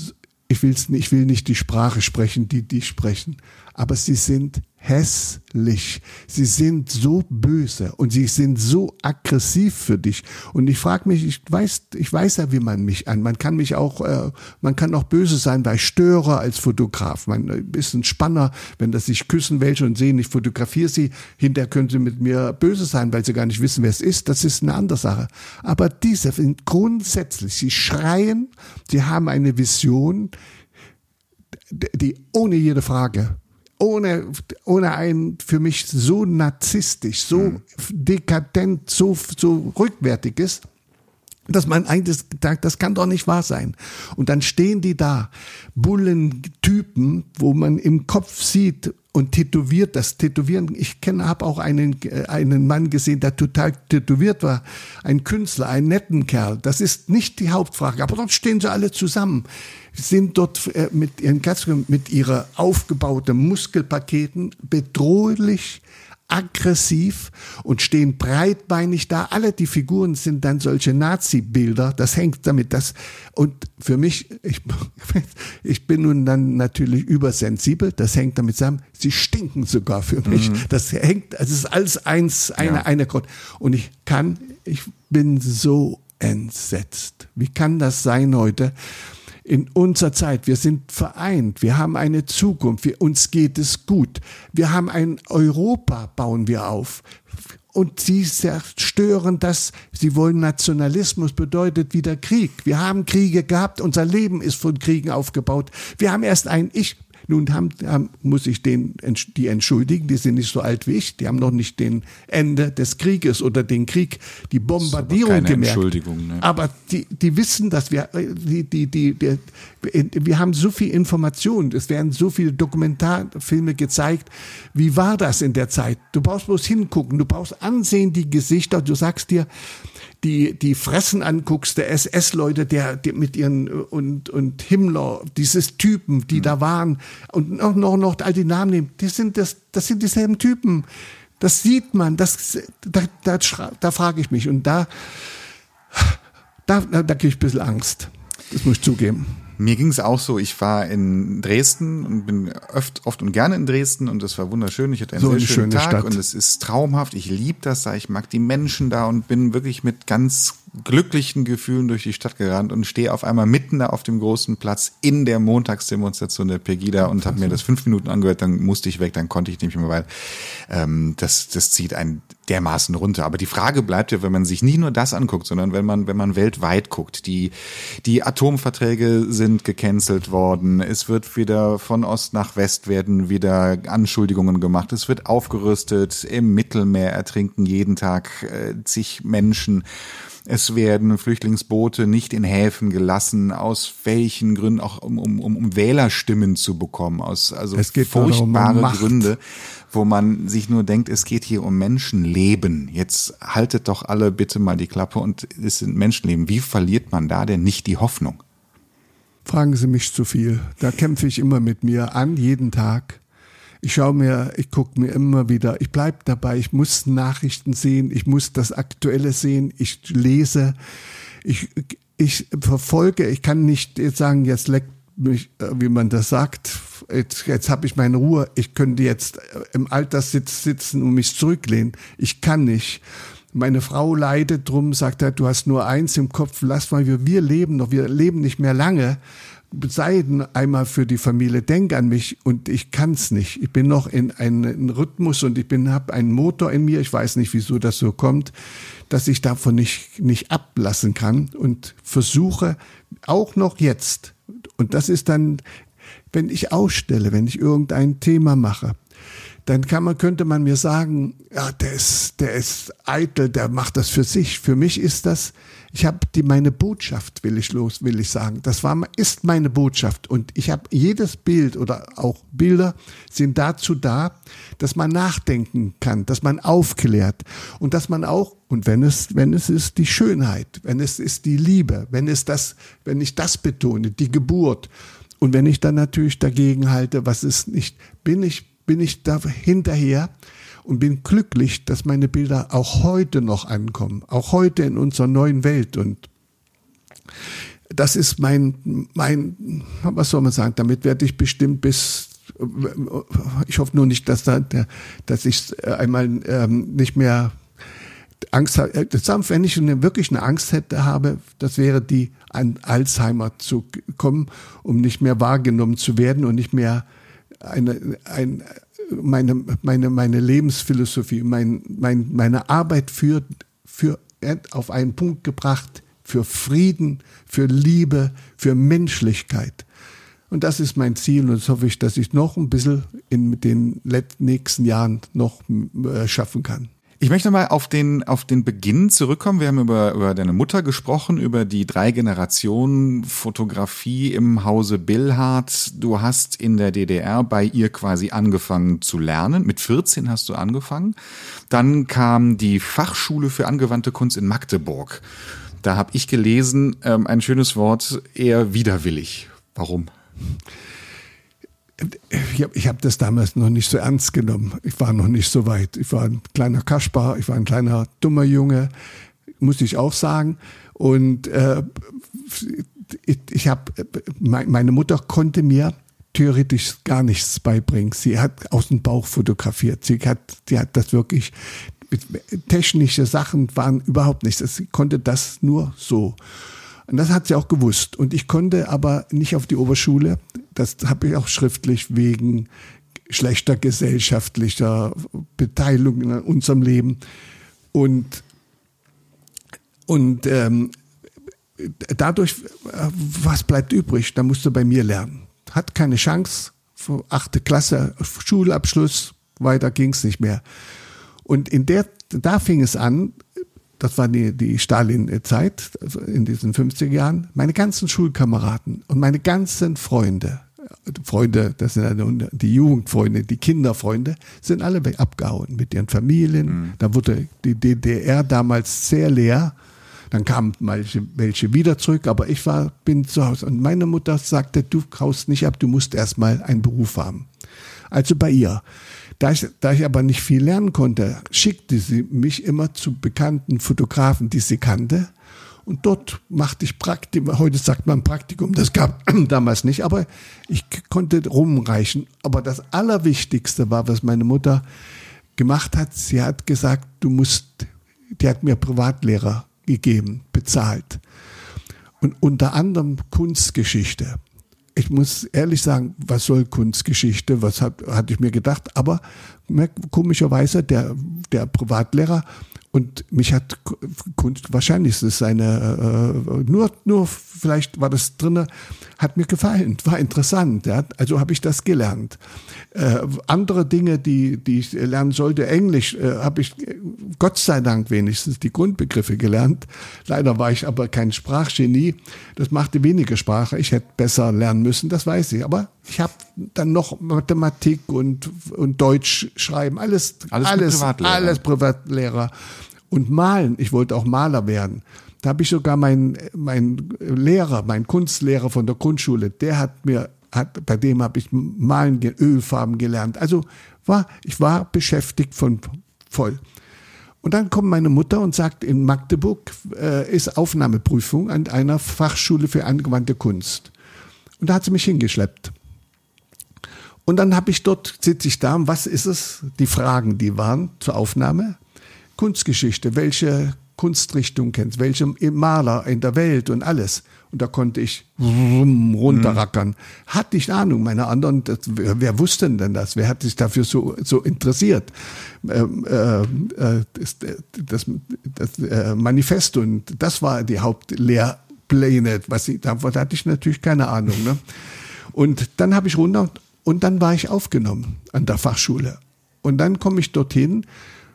ich, will's, ich will nicht die Sprache sprechen, die die sprechen, aber sie sind hässlich. Sie sind so böse und sie sind so aggressiv für dich. Und ich frage mich, ich weiß, ich weiß ja, wie man mich an. Man kann mich auch, äh, man kann auch böse sein bei Störer als Fotograf. Man ist ein Spanner, wenn das sich küssen welche und sehen, ich fotografiere sie, hinterher können sie mit mir böse sein, weil sie gar nicht wissen, wer es ist. Das ist eine andere Sache. Aber diese sind grundsätzlich, sie schreien, sie haben eine Vision, die ohne jede Frage ohne, ohne ein für mich so narzisstisch, so mhm. dekadent, so, so rückwärtig ist, dass man eigentlich sagt, das kann doch nicht wahr sein. Und dann stehen die da, Bullentypen, wo man im Kopf sieht, und tätowiert das Tätowieren. Ich kenne, habe auch einen äh, einen Mann gesehen, der total tätowiert war, ein Künstler, einen netten Kerl. Das ist nicht die Hauptfrage, aber dort stehen sie alle zusammen, sind dort äh, mit ihren mit ihrer aufgebauten Muskelpaketen bedrohlich aggressiv und stehen breitbeinig da. Alle die Figuren sind dann solche Nazi-Bilder. Das hängt damit, das, und für mich, ich, ich bin nun dann natürlich übersensibel. Das hängt damit zusammen. Sie stinken sogar für mich. Mhm. Das hängt, es ist alles eins, eine, ja. eine Grund. Und ich kann, ich bin so entsetzt. Wie kann das sein heute? In unserer Zeit. Wir sind vereint. Wir haben eine Zukunft. Wir, uns geht es gut. Wir haben ein Europa, bauen wir auf. Und sie zerstören das. Sie wollen Nationalismus, bedeutet wieder Krieg. Wir haben Kriege gehabt. Unser Leben ist von Kriegen aufgebaut. Wir haben erst ein Ich nun haben, haben, muss ich den, die entschuldigen, die sind nicht so alt wie ich, die haben noch nicht den Ende des Krieges oder den Krieg, die Bombardierung keine gemerkt. Entschuldigung, ne? Aber die, die wissen, dass wir, die, die, die, die, wir haben so viel Information, es werden so viele Dokumentarfilme gezeigt. Wie war das in der Zeit? Du brauchst bloß hingucken, du brauchst ansehen die Gesichter, du sagst dir, die, die Fressen anguckst, der SS-Leute, der, der mit ihren, und, und Himmler, dieses Typen, die mhm. da waren, und noch, noch, noch all die Namen nehmen, die sind das, das sind dieselben Typen. Das sieht man, das, da, da, da frage ich mich. Und da, da, da kriege ich ein bisschen Angst. Das muss ich zugeben. Mir ging es auch so, ich war in Dresden und bin oft, oft und gerne in Dresden und es war wunderschön. Ich hatte einen so sehr schönen Tag Stadt. und es ist traumhaft. Ich liebe das da, ich mag die Menschen da und bin wirklich mit ganz glücklichen Gefühlen durch die Stadt gerannt und stehe auf einmal mitten da auf dem großen Platz in der Montagsdemonstration der Pegida und habe mir das fünf Minuten angehört, dann musste ich weg, dann konnte ich nicht mehr, weil ähm, das, das zieht einen dermaßen runter. Aber die Frage bleibt ja, wenn man sich nicht nur das anguckt, sondern wenn man, wenn man weltweit guckt, die, die Atomverträge sind gecancelt worden, es wird wieder von Ost nach West werden wieder Anschuldigungen gemacht, es wird aufgerüstet, im Mittelmeer ertrinken jeden Tag äh, zig Menschen. Es werden Flüchtlingsboote nicht in Häfen gelassen, aus welchen Gründen auch um, um, um Wählerstimmen zu bekommen, aus also furchtbare um Gründe, wo man sich nur denkt, es geht hier um Menschenleben. Jetzt haltet doch alle bitte mal die Klappe und es sind Menschenleben. Wie verliert man da denn nicht die Hoffnung? Fragen Sie mich zu viel. Da kämpfe ich immer mit mir an, jeden Tag. Ich schaue mir, ich gucke mir immer wieder, ich bleibe dabei, ich muss Nachrichten sehen, ich muss das Aktuelle sehen, ich lese, ich, ich verfolge, ich kann nicht jetzt sagen, jetzt leckt mich, äh, wie man das sagt, jetzt, jetzt habe ich meine Ruhe, ich könnte jetzt äh, im Alterssitz sitzen und mich zurücklehnen. Ich kann nicht. Meine Frau leidet drum, sagt er, du hast nur eins im Kopf, lass mal, wir, wir leben noch, wir leben nicht mehr lange. Sei einmal für die Familie, denk an mich und ich kann's nicht. Ich bin noch in einem Rhythmus und ich bin habe einen Motor in mir. Ich weiß nicht, wieso das so kommt, dass ich davon nicht nicht ablassen kann und versuche auch noch jetzt. Und das ist dann, wenn ich ausstelle, wenn ich irgendein Thema mache, dann kann man, könnte man mir sagen, ja, der ist, der ist eitel, der macht das für sich. Für mich ist das, ich habe die meine Botschaft, will ich los, will ich sagen. Das war, ist meine Botschaft. Und ich habe jedes Bild oder auch Bilder sind dazu da, dass man nachdenken kann, dass man aufklärt und dass man auch, und wenn es, wenn es ist die Schönheit, wenn es ist die Liebe, wenn es das, wenn ich das betone, die Geburt, und wenn ich dann natürlich dagegen halte, was ist nicht, bin ich bin ich da hinterher und bin glücklich, dass meine Bilder auch heute noch ankommen, auch heute in unserer neuen Welt und das ist mein, mein, was soll man sagen, damit werde ich bestimmt bis, ich hoffe nur nicht, dass da, dass ich einmal ähm, nicht mehr Angst habe. Wenn ich wirklich eine Angst hätte, habe, das wäre die, an Alzheimer zu kommen, um nicht mehr wahrgenommen zu werden und nicht mehr eine, ein, meine, meine, meine Lebensphilosophie, mein, mein, meine Arbeit für, für auf einen Punkt gebracht, für Frieden, für Liebe, für Menschlichkeit. Und das ist mein Ziel und das hoffe ich, dass ich noch ein bisschen in den nächsten Jahren noch äh, schaffen kann. Ich möchte mal auf den, auf den Beginn zurückkommen. Wir haben über, über deine Mutter gesprochen, über die drei Generationen Fotografie im Hause Billhardt. Du hast in der DDR bei ihr quasi angefangen zu lernen. Mit 14 hast du angefangen. Dann kam die Fachschule für angewandte Kunst in Magdeburg. Da habe ich gelesen, ähm, ein schönes Wort, eher widerwillig. Warum? Ich habe hab das damals noch nicht so ernst genommen. Ich war noch nicht so weit. Ich war ein kleiner Kaspar, ich war ein kleiner dummer Junge, muss ich auch sagen. Und äh, ich, ich habe, meine Mutter konnte mir theoretisch gar nichts beibringen. Sie hat aus dem Bauch fotografiert. Sie hat, sie hat das wirklich, technische Sachen waren überhaupt nichts. Sie konnte das nur so. Und das hat sie auch gewusst. Und ich konnte aber nicht auf die Oberschule. Das habe ich auch schriftlich wegen schlechter gesellschaftlicher Beteiligung in unserem Leben. Und, und ähm, dadurch, was bleibt übrig? Da musst du bei mir lernen. Hat keine Chance. Achte Klasse, Schulabschluss, weiter ging's nicht mehr. Und in der, da fing es an, das war die, die Stalin-Zeit also in diesen 50er Jahren, meine ganzen Schulkameraden und meine ganzen Freunde, Freunde, das sind die Jugendfreunde, die Kinderfreunde, sind alle abgehauen mit ihren Familien. Mhm. Da wurde die DDR damals sehr leer. Dann kamen welche, welche wieder zurück, aber ich war, bin zu Hause. Und meine Mutter sagte, du haust nicht ab, du musst erstmal einen Beruf haben. Also bei ihr. Da ich, da ich aber nicht viel lernen konnte, schickte sie mich immer zu bekannten Fotografen, die sie kannte. Und dort machte ich Praktikum, heute sagt man Praktikum, das gab damals nicht, aber ich konnte rumreichen. Aber das Allerwichtigste war, was meine Mutter gemacht hat, sie hat gesagt, du musst, die hat mir Privatlehrer gegeben, bezahlt. Und unter anderem Kunstgeschichte ich muss ehrlich sagen, was soll Kunstgeschichte? Was hat, hatte ich mir gedacht? Aber komischerweise der, der Privatlehrer und mich hat Kunst, wahrscheinlich ist es seine, äh, nur, nur vielleicht war das drinne, hat mir gefallen, war interessant. Ja? Also habe ich das gelernt. Äh, andere Dinge, die, die ich lernen sollte, Englisch, äh, habe ich Gott sei Dank wenigstens die Grundbegriffe gelernt. Leider war ich aber kein Sprachgenie. Das machte weniger Sprache. Ich hätte besser lernen müssen, das weiß ich. Aber ich habe dann noch Mathematik und, und Deutsch schreiben, alles, alles, alles, Privatlehrer. alles Privatlehrer. Und malen, ich wollte auch Maler werden. Da habe ich sogar meinen mein Lehrer, mein Kunstlehrer von der Grundschule, der hat mir hat, bei dem habe ich Malen, Ölfarben gelernt. Also war, ich war beschäftigt von voll. Und dann kommt meine Mutter und sagt, in Magdeburg äh, ist Aufnahmeprüfung an einer Fachschule für angewandte Kunst. Und da hat sie mich hingeschleppt. Und dann habe ich dort, sitze ich da, und was ist es? Die Fragen, die waren zur Aufnahme. Kunstgeschichte, welche Kunstrichtung kennst, welche Maler in der Welt und alles. Und da konnte ich runterrackern. Hatte ich Ahnung, meine anderen, das, wer, wer, wusste denn das? Wer hat sich dafür so, so interessiert? Ähm, äh, äh, das, das, das äh, Manifest und das war die Hauptlehrpläne. Was ich, davon hatte ich natürlich keine Ahnung. Ne? Und dann habe ich runter und dann war ich aufgenommen an der Fachschule. Und dann komme ich dorthin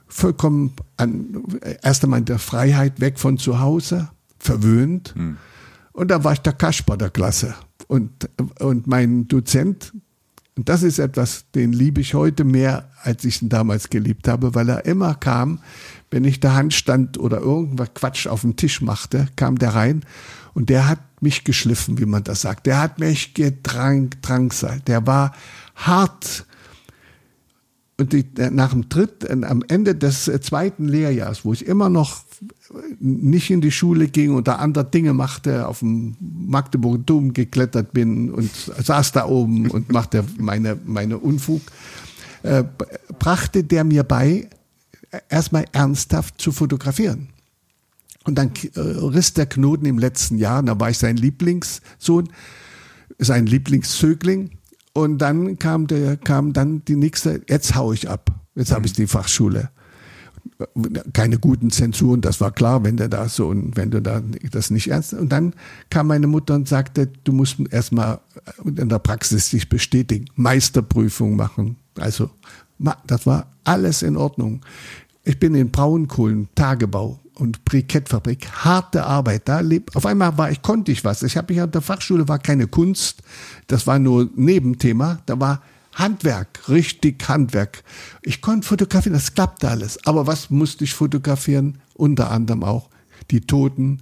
vollkommen an, erst einmal in der Freiheit weg von zu Hause, verwöhnt. Hm. Und da war ich der Kasper der Klasse. Und, und mein Dozent, und das ist etwas, den liebe ich heute mehr, als ich ihn damals geliebt habe, weil er immer kam, wenn ich da Hand stand oder irgendwas Quatsch auf dem Tisch machte, kam der rein und der hat mich geschliffen, wie man das sagt. Der hat mich gedrang, drangsalt. Der war hart und die, äh, nach dem Dritt, äh, am Ende des äh, zweiten Lehrjahres, wo ich immer noch nicht in die Schule ging und da andere Dinge machte, auf dem Magdeburger Dom geklettert bin und saß da oben und machte meine, meine Unfug, äh, brachte der mir bei, erstmal ernsthaft zu fotografieren. Und dann äh, riss der Knoten im letzten Jahr, da war ich sein Lieblingssohn, sein Lieblingszögling und dann kam der, kam dann die nächste, jetzt hau ich ab. Jetzt habe ich die Fachschule. Keine guten Zensuren, das war klar, wenn der da so und wenn du da das nicht ernst. Und dann kam meine Mutter und sagte, du musst erstmal in der Praxis dich bestätigen, Meisterprüfung machen. Also, das war alles in Ordnung. Ich bin in Braunkohlen, Tagebau, und Brikettfabrik, harte Arbeit. Da lebt, auf einmal war ich, konnte ich was. Ich habe mich an der Fachschule war keine Kunst, das war nur Nebenthema. Da war Handwerk, richtig Handwerk. Ich konnte fotografieren, das klappte alles. Aber was musste ich fotografieren? Unter anderem auch die Toten,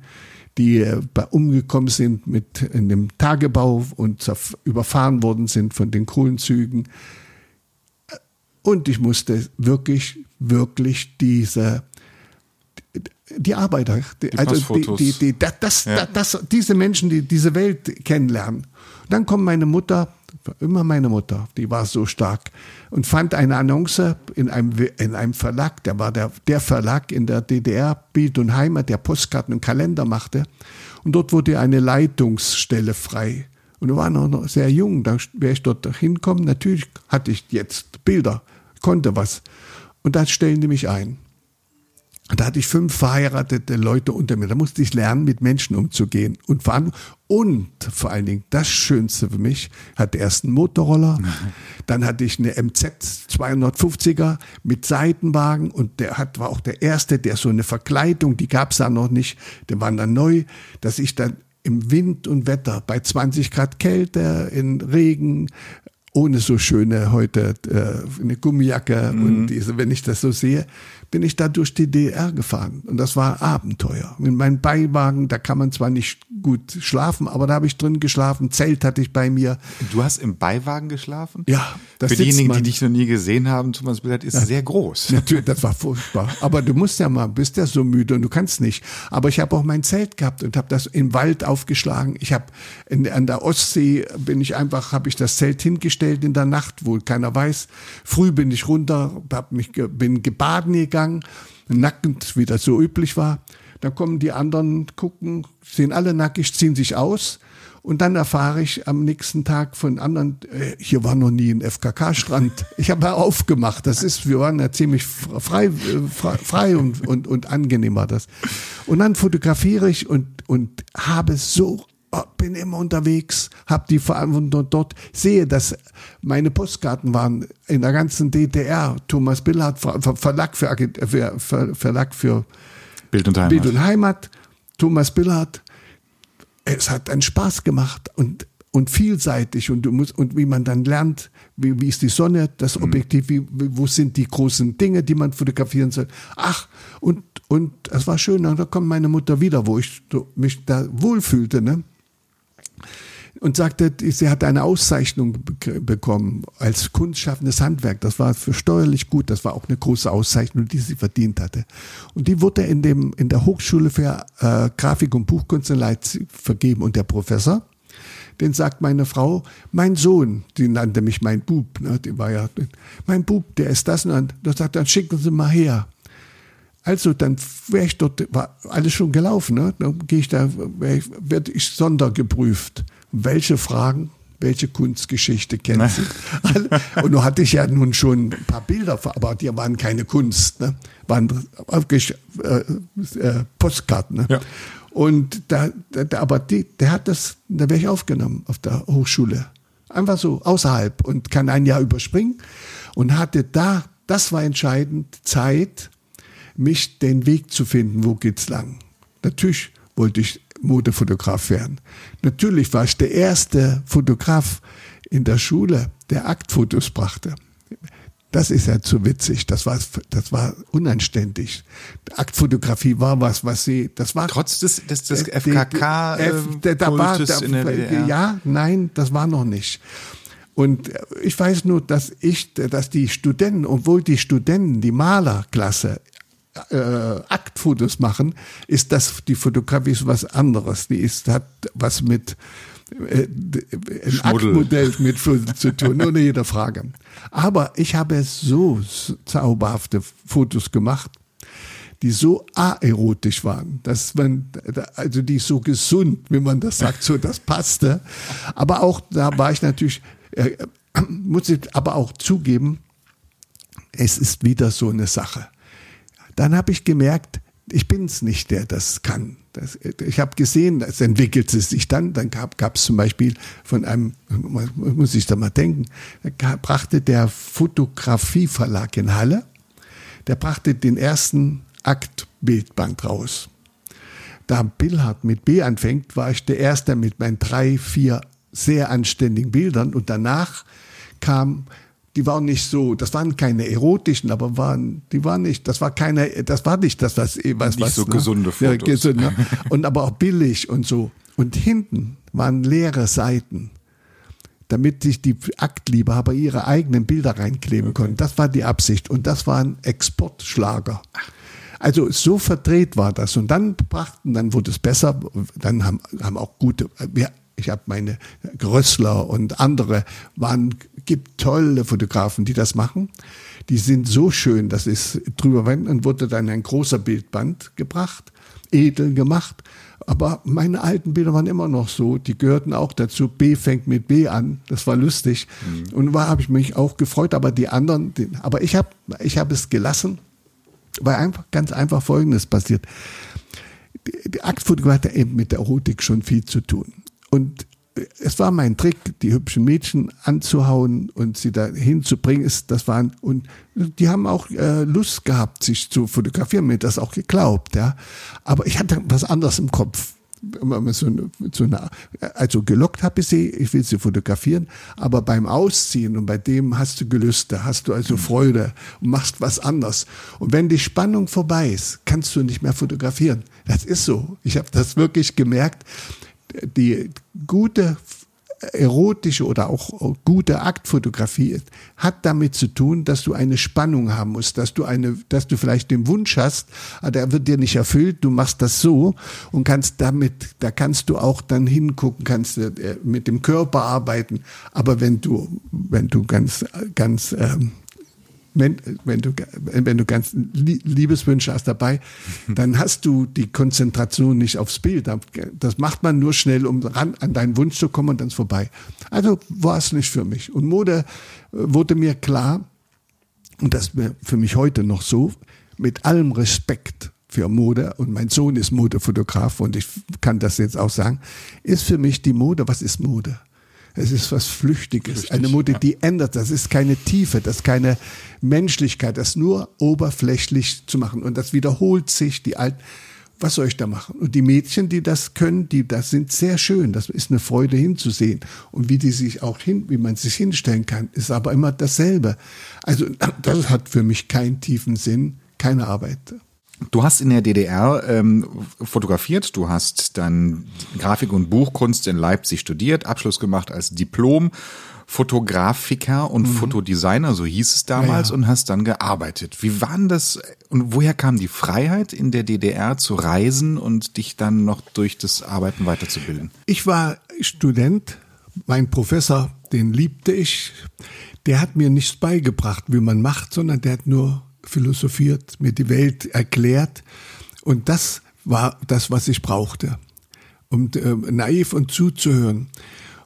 die äh, umgekommen sind mit in dem Tagebau und überfahren worden sind von den Kohlenzügen. Und ich musste wirklich, wirklich diese die Arbeiter, die, die also die, die, die, das, ja. das, diese Menschen, die diese Welt kennenlernen. Und dann kommt meine Mutter, immer meine Mutter, die war so stark und fand eine Annonce in einem, in einem Verlag, der war der, der Verlag in der DDR, Bild und Heimat, der Postkarten und Kalender machte. Und dort wurde eine Leitungsstelle frei. Und wir waren noch sehr jung, da wäre ich dort hinkommen. Natürlich hatte ich jetzt Bilder, konnte was. Und da stellen die mich ein. Da hatte ich fünf verheiratete Leute unter mir. Da musste ich lernen, mit Menschen umzugehen und vor, und vor allen Dingen das Schönste für mich, hatte erst einen Motorroller, mhm. dann hatte ich eine MZ 250er mit Seitenwagen und der hat, war auch der erste, der so eine Verkleidung, die gab es da noch nicht, der war dann neu, dass ich dann im Wind und Wetter bei 20 Grad Kälte, in Regen, ohne so schöne heute äh, eine Gummijacke mhm. und diese, wenn ich das so sehe, bin ich da durch die DR gefahren und das war Abenteuer. In meinem Beiwagen, da kann man zwar nicht gut schlafen, aber da habe ich drin geschlafen. Zelt hatte ich bei mir. Du hast im Beiwagen geschlafen? Ja. Für diejenigen, die dich noch nie gesehen haben, Thomas Billard ist ja, sehr groß. Natürlich, das war furchtbar. Aber du musst ja mal, bist ja so müde und du kannst nicht. Aber ich habe auch mein Zelt gehabt und habe das im Wald aufgeschlagen. Ich habe an der Ostsee bin ich einfach, habe ich das Zelt hingestellt in der Nacht, wo keiner weiß. Früh bin ich runter, hab mich, bin gebaden gegangen gegangen, nackend, wie das so üblich war. Dann kommen die anderen, gucken, sehen alle nackig, ziehen sich aus. Und dann erfahre ich am nächsten Tag von anderen, äh, hier war noch nie ein FKK-Strand. Ich habe aufgemacht. Das ist, wir waren ja ziemlich frei, äh, frei, und, und, und angenehm war das. Und dann fotografiere ich und, und habe so bin immer unterwegs, habe die Verantwortung dort, sehe, dass meine Postkarten waren in der ganzen DDR. Thomas Billhardt, Verlag für, für, Verlag für Bild und Heimat. Bild und Heimat. Thomas Billhardt. Es hat einen Spaß gemacht und, und vielseitig und du musst, und wie man dann lernt, wie, wie ist die Sonne, das mhm. Objektiv, wie, wo sind die großen Dinge, die man fotografieren soll. Ach, und, und es war schön, und da kommt meine Mutter wieder, wo ich mich da wohlfühlte, ne? Und sagte, sie hat eine Auszeichnung bekommen als kunstschaffendes Handwerk. Das war für steuerlich gut. Das war auch eine große Auszeichnung, die sie verdient hatte. Und die wurde in dem in der Hochschule für äh, Grafik und Buchkunst in Leipzig vergeben. Und der Professor, den sagt meine Frau, mein Sohn, die nannte mich mein Bub, ne, die war ja, mein Bub, der ist das und dann sagt, dann schicken Sie mal her. Also dann wäre ich dort, war alles schon gelaufen, ne? dann gehe ich da, werde ich sondergeprüft. Welche Fragen, welche Kunstgeschichte kennen Sie? Und nun hatte ich ja nun schon ein paar Bilder, aber die waren keine Kunst, ne? waren wirklich äh, äh, Postkarten. Ne? Ja. Und da, da, aber die, der hat das, da wäre ich aufgenommen auf der Hochschule. Einfach so außerhalb und kann ein Jahr überspringen und hatte da, das war entscheidend, Zeit, mich den Weg zu finden, wo geht's lang. Natürlich wollte ich Modefotograf werden. Natürlich war ich der erste Fotograf in der Schule, der Aktfotos brachte. Das ist ja zu witzig. Das war, das war unanständig. Aktfotografie war was, was sie, das war. Trotz des, des, des FKK, äh, da, da war, da, in der DDR. Ja, nein, das war noch nicht. Und ich weiß nur, dass ich, dass die Studenten, obwohl die Studenten, die Malerklasse äh, Aktfotos machen, ist das die Fotografie ist was anderes. Die ist hat was mit äh, ein Aktmodell mit zu tun, ohne jede Frage. Aber ich habe so zauberhafte Fotos gemacht, die so aerotisch waren, dass man, also die so gesund, wie man das sagt, so das passte. Aber auch da war ich natürlich, äh, muss ich aber auch zugeben, es ist wieder so eine Sache dann habe ich gemerkt, ich bin es nicht, der das kann. Das, ich habe gesehen, es entwickelte sich dann. Dann gab es zum Beispiel von einem, muss ich da mal denken, da brachte der Fotografieverlag in Halle, der brachte den ersten Aktbildband raus. Da Billhard mit B anfängt, war ich der Erste mit meinen drei, vier sehr anständigen Bildern und danach kam die waren nicht so, das waren keine erotischen, aber waren, die waren nicht, das war keine, das war nicht das, was, was, nicht was, so ne? gesunde Fotos. Ja, gesund, ne? Und aber auch billig und so. Und hinten waren leere Seiten, damit sich die Aktliebhaber ihre eigenen Bilder reinkleben okay. konnten. Das war die Absicht. Und das war ein Exportschlager. Also so verdreht war das. Und dann brachten, dann wurde es besser. Dann haben, haben auch gute, ich habe meine Grössler und andere waren gibt tolle Fotografen, die das machen. Die sind so schön, das ist drüber und wurde dann ein großer Bildband gebracht, edel gemacht. Aber meine alten Bilder waren immer noch so, die gehörten auch dazu. B fängt mit B an, das war lustig. Mhm. Und da habe ich mich auch gefreut, aber die anderen, die, aber ich habe ich hab es gelassen, weil einfach ganz einfach Folgendes passiert. Die, die Aktfotografie hatte eben mit der Erotik schon viel zu tun. Und es war mein Trick, die hübschen Mädchen anzuhauen und sie da hinzubringen. Das waren, und die haben auch äh, Lust gehabt, sich zu fotografieren, mir das auch geglaubt, ja. Aber ich hatte was anderes im Kopf. So eine, so eine, also gelockt habe ich sie, ich will sie fotografieren, aber beim Ausziehen und bei dem hast du Gelüste, hast du also Freude und machst was anderes. Und wenn die Spannung vorbei ist, kannst du nicht mehr fotografieren. Das ist so. Ich habe das wirklich gemerkt die gute erotische oder auch gute Aktfotografie hat damit zu tun, dass du eine Spannung haben musst, dass du eine, dass du vielleicht den Wunsch hast, aber ah, der wird dir nicht erfüllt, du machst das so und kannst damit, da kannst du auch dann hingucken, kannst äh, mit dem Körper arbeiten, aber wenn du, wenn du ganz, ganz ähm, wenn, wenn, du, wenn du ganz Liebeswünsche hast dabei, dann hast du die Konzentration nicht aufs Bild. Das macht man nur schnell, um ran an deinen Wunsch zu kommen und dann ist vorbei. Also war es nicht für mich. Und Mode wurde mir klar, und das ist für mich heute noch so, mit allem Respekt für Mode, und mein Sohn ist Modefotograf und ich kann das jetzt auch sagen, ist für mich die Mode, was ist Mode? Es ist was Flüchtiges. Flüchtig, eine Mode, die ändert. Das ist keine Tiefe, das ist keine Menschlichkeit, das nur oberflächlich zu machen. Und das wiederholt sich, die alten. Was soll ich da machen? Und die Mädchen, die das können, die, das sind sehr schön. Das ist eine Freude hinzusehen. Und wie die sich auch hin, wie man sich hinstellen kann, ist aber immer dasselbe. Also, das hat für mich keinen tiefen Sinn, keine Arbeit. Du hast in der DDR ähm, fotografiert, du hast dann Grafik- und Buchkunst in Leipzig studiert, Abschluss gemacht als Diplom. Fotografiker und mhm. Fotodesigner, so hieß es damals, ja, ja. und hast dann gearbeitet. Wie waren das und woher kam die Freiheit in der DDR zu reisen und dich dann noch durch das Arbeiten weiterzubilden? Ich war Student, mein Professor, den liebte ich. Der hat mir nichts beigebracht, wie man macht, sondern der hat nur philosophiert, mir die Welt erklärt. Und das war das, was ich brauchte, um äh, naiv und zuzuhören.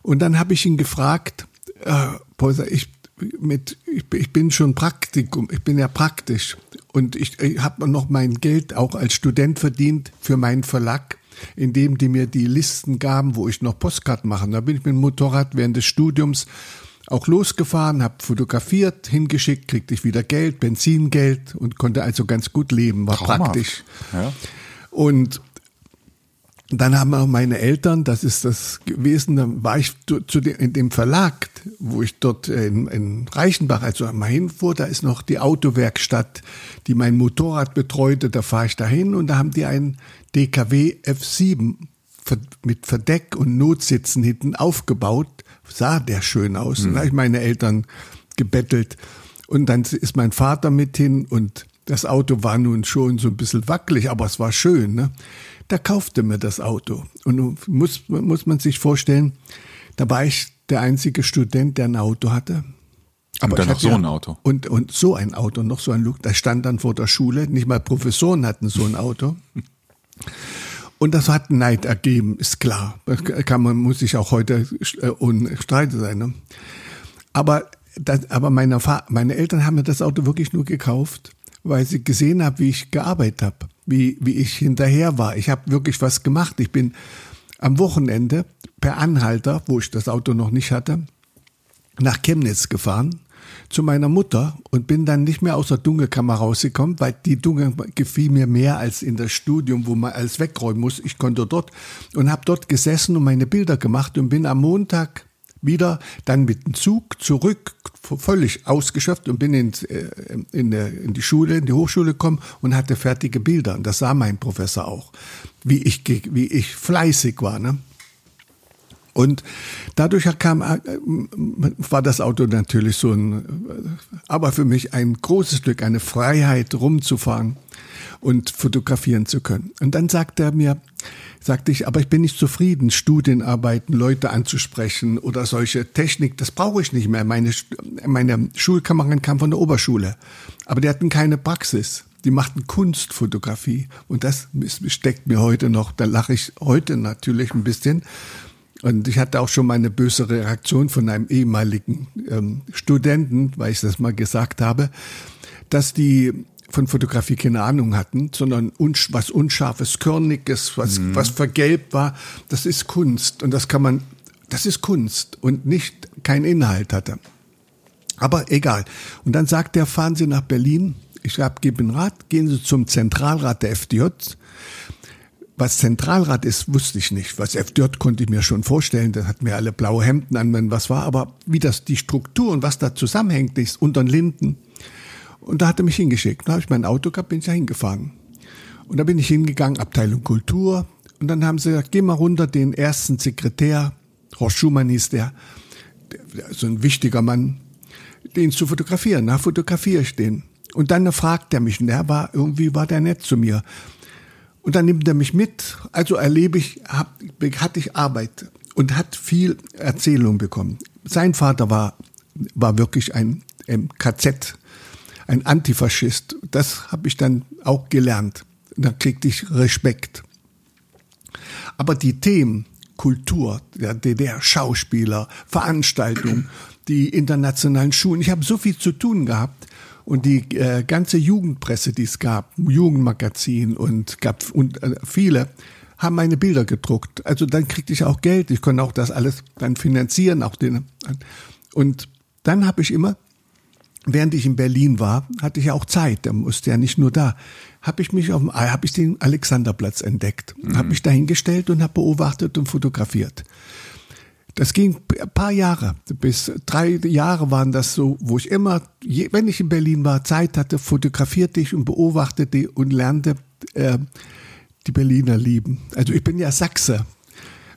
Und dann habe ich ihn gefragt, äh, Pauser, ich, mit, ich, ich bin schon Praktikum, ich bin ja praktisch. Und ich, ich habe noch mein Geld auch als Student verdient für meinen Verlag, indem die mir die Listen gaben, wo ich noch Postkarten machen. Da bin ich mit dem Motorrad während des Studiums auch losgefahren, habe fotografiert, hingeschickt, kriegte ich wieder Geld, Benzingeld und konnte also ganz gut leben, war Traumhaft. praktisch. Ja. Und dann haben auch meine Eltern, das ist das gewesen, dann war ich zu dem, in dem Verlag, wo ich dort in, in Reichenbach, also mal hinfuhr, da ist noch die Autowerkstatt, die mein Motorrad betreute, da fahre ich dahin und da haben die einen DKW F7 mit Verdeck und Notsitzen hinten aufgebaut, sah der schön aus. Mhm. Und da habe ich meine Eltern gebettelt und dann ist mein Vater mit hin und das Auto war nun schon so ein bisschen wackelig, aber es war schön. Ne? Da kaufte mir das Auto. Und nun muss, muss man sich vorstellen, da war ich der einzige Student, der ein Auto hatte. Aber und dann noch so ein Auto. Und, und so ein Auto, noch so ein Look. Da stand dann vor der Schule, nicht mal Professoren hatten so ein Auto. Und das hat Neid ergeben, ist klar. Kann man, muss sich auch heute äh, unstreitig sein. Ne? Aber, das, aber meine, meine Eltern haben mir das Auto wirklich nur gekauft, weil sie gesehen haben, wie ich gearbeitet habe wie, wie ich hinterher war. Ich habe wirklich was gemacht. Ich bin am Wochenende per Anhalter, wo ich das Auto noch nicht hatte, nach Chemnitz gefahren zu meiner Mutter und bin dann nicht mehr aus der Dunkelkammer rausgekommen, weil die Dunkel gefiel mir mehr als in das Studium, wo man alles wegräumen muss. Ich konnte dort und habe dort gesessen und meine Bilder gemacht und bin am Montag wieder dann mit dem Zug zurück, völlig ausgeschöpft und bin in, äh, in, der, in die Schule, in die Hochschule gekommen und hatte fertige Bilder. Und das sah mein Professor auch, wie ich, wie ich fleißig war. Ne? Und dadurch kam, äh, war das Auto natürlich so ein, aber für mich ein großes Glück, eine Freiheit rumzufahren und fotografieren zu können. Und dann sagte er mir, sagte ich, aber ich bin nicht zufrieden, Studienarbeiten, Leute anzusprechen oder solche Technik, das brauche ich nicht mehr. Meine, meine Schulkameraden kamen von der Oberschule, aber die hatten keine Praxis. Die machten Kunstfotografie und das steckt mir heute noch, da lache ich heute natürlich ein bisschen. Und ich hatte auch schon mal eine böse Reaktion von einem ehemaligen ähm, Studenten, weil ich das mal gesagt habe, dass die von Fotografie keine Ahnung hatten, sondern was unscharfes, körniges, was, mhm. was vergelbt war, das ist Kunst und das kann man, das ist Kunst und nicht kein Inhalt hatte. Aber egal. Und dann sagt er, fahren Sie nach Berlin. Ich habe, gebe einen Rat, gehen Sie zum Zentralrat der FDJ. Was Zentralrat ist, wusste ich nicht. Was FDJ konnte ich mir schon vorstellen. Das hat mir alle blaue Hemden an, wenn was war. Aber wie das, die Struktur und was da zusammenhängt, ist unter den Linden. Und da hat er mich hingeschickt. Da habe ich mein Auto gehabt, bin ich da hingefahren. Und da bin ich hingegangen, Abteilung Kultur. Und dann haben sie gesagt, geh mal runter, den ersten Sekretär, Horst Schumann hieß der, so ein wichtiger Mann, den zu fotografieren. Da fotografiere ich den. Und dann fragt er mich, und der war, irgendwie war der nett zu mir. Und dann nimmt er mich mit. Also erlebe ich, hab, hatte ich Arbeit und hat viel Erzählung bekommen. Sein Vater war, war wirklich ein, KZ ein Antifaschist. Das habe ich dann auch gelernt. Da kriegte ich Respekt. Aber die Themen, Kultur, der DDR, Schauspieler, Veranstaltungen, die internationalen Schulen, ich habe so viel zu tun gehabt und die äh, ganze Jugendpresse, die es gab, Jugendmagazin und gab und äh, viele haben meine Bilder gedruckt. Also dann kriegte ich auch Geld, ich konnte auch das alles dann finanzieren, auch den und dann habe ich immer während ich in Berlin war, hatte ich ja auch Zeit, da musste ja nicht nur da, habe ich mich auf dem, habe ich den Alexanderplatz entdeckt, mhm. habe mich dahingestellt und habe beobachtet und fotografiert. Das ging ein paar Jahre, bis drei Jahre waren das so, wo ich immer, wenn ich in Berlin war, Zeit hatte, fotografierte ich und beobachtete und lernte äh, die Berliner lieben. Also ich bin ja Sachse.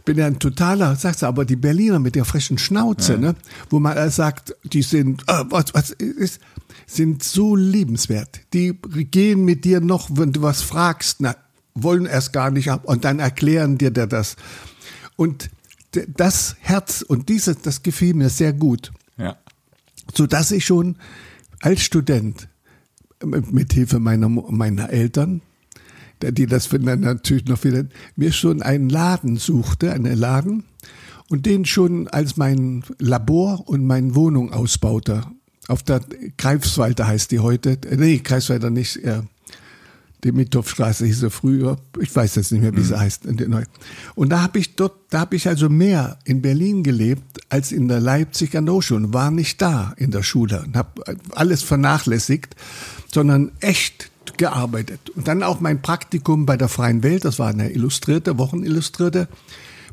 Bin ja ein totaler Sachse, aber die Berliner mit der frischen Schnauze, ja. ne, wo man äh, sagt, die sind, äh, was, was ist, sind so liebenswert. Die gehen mit dir noch, wenn du was fragst, na, wollen erst gar nicht ab und dann erklären dir das. Und das Herz und dieses, das gefiel mir sehr gut. Ja. So dass ich schon als Student mit Hilfe meiner, meiner Eltern, die das finden natürlich noch wieder, mir schon einen Laden suchte, einen Laden, und den schon als mein Labor und meine Wohnung ausbaute. Auf der Greifswalder heißt die heute, nee, Greifswalder nicht, äh, die hieß sie früher, ich weiß jetzt nicht mehr, wie sie mhm. heißt. Und da habe ich dort, da habe ich also mehr in Berlin gelebt als in der Leipziger No-Schule, war nicht da in der Schule und habe alles vernachlässigt, sondern echt gearbeitet. Und dann auch mein Praktikum bei der Freien Welt, das war eine Illustrierte, Wochenillustrierte.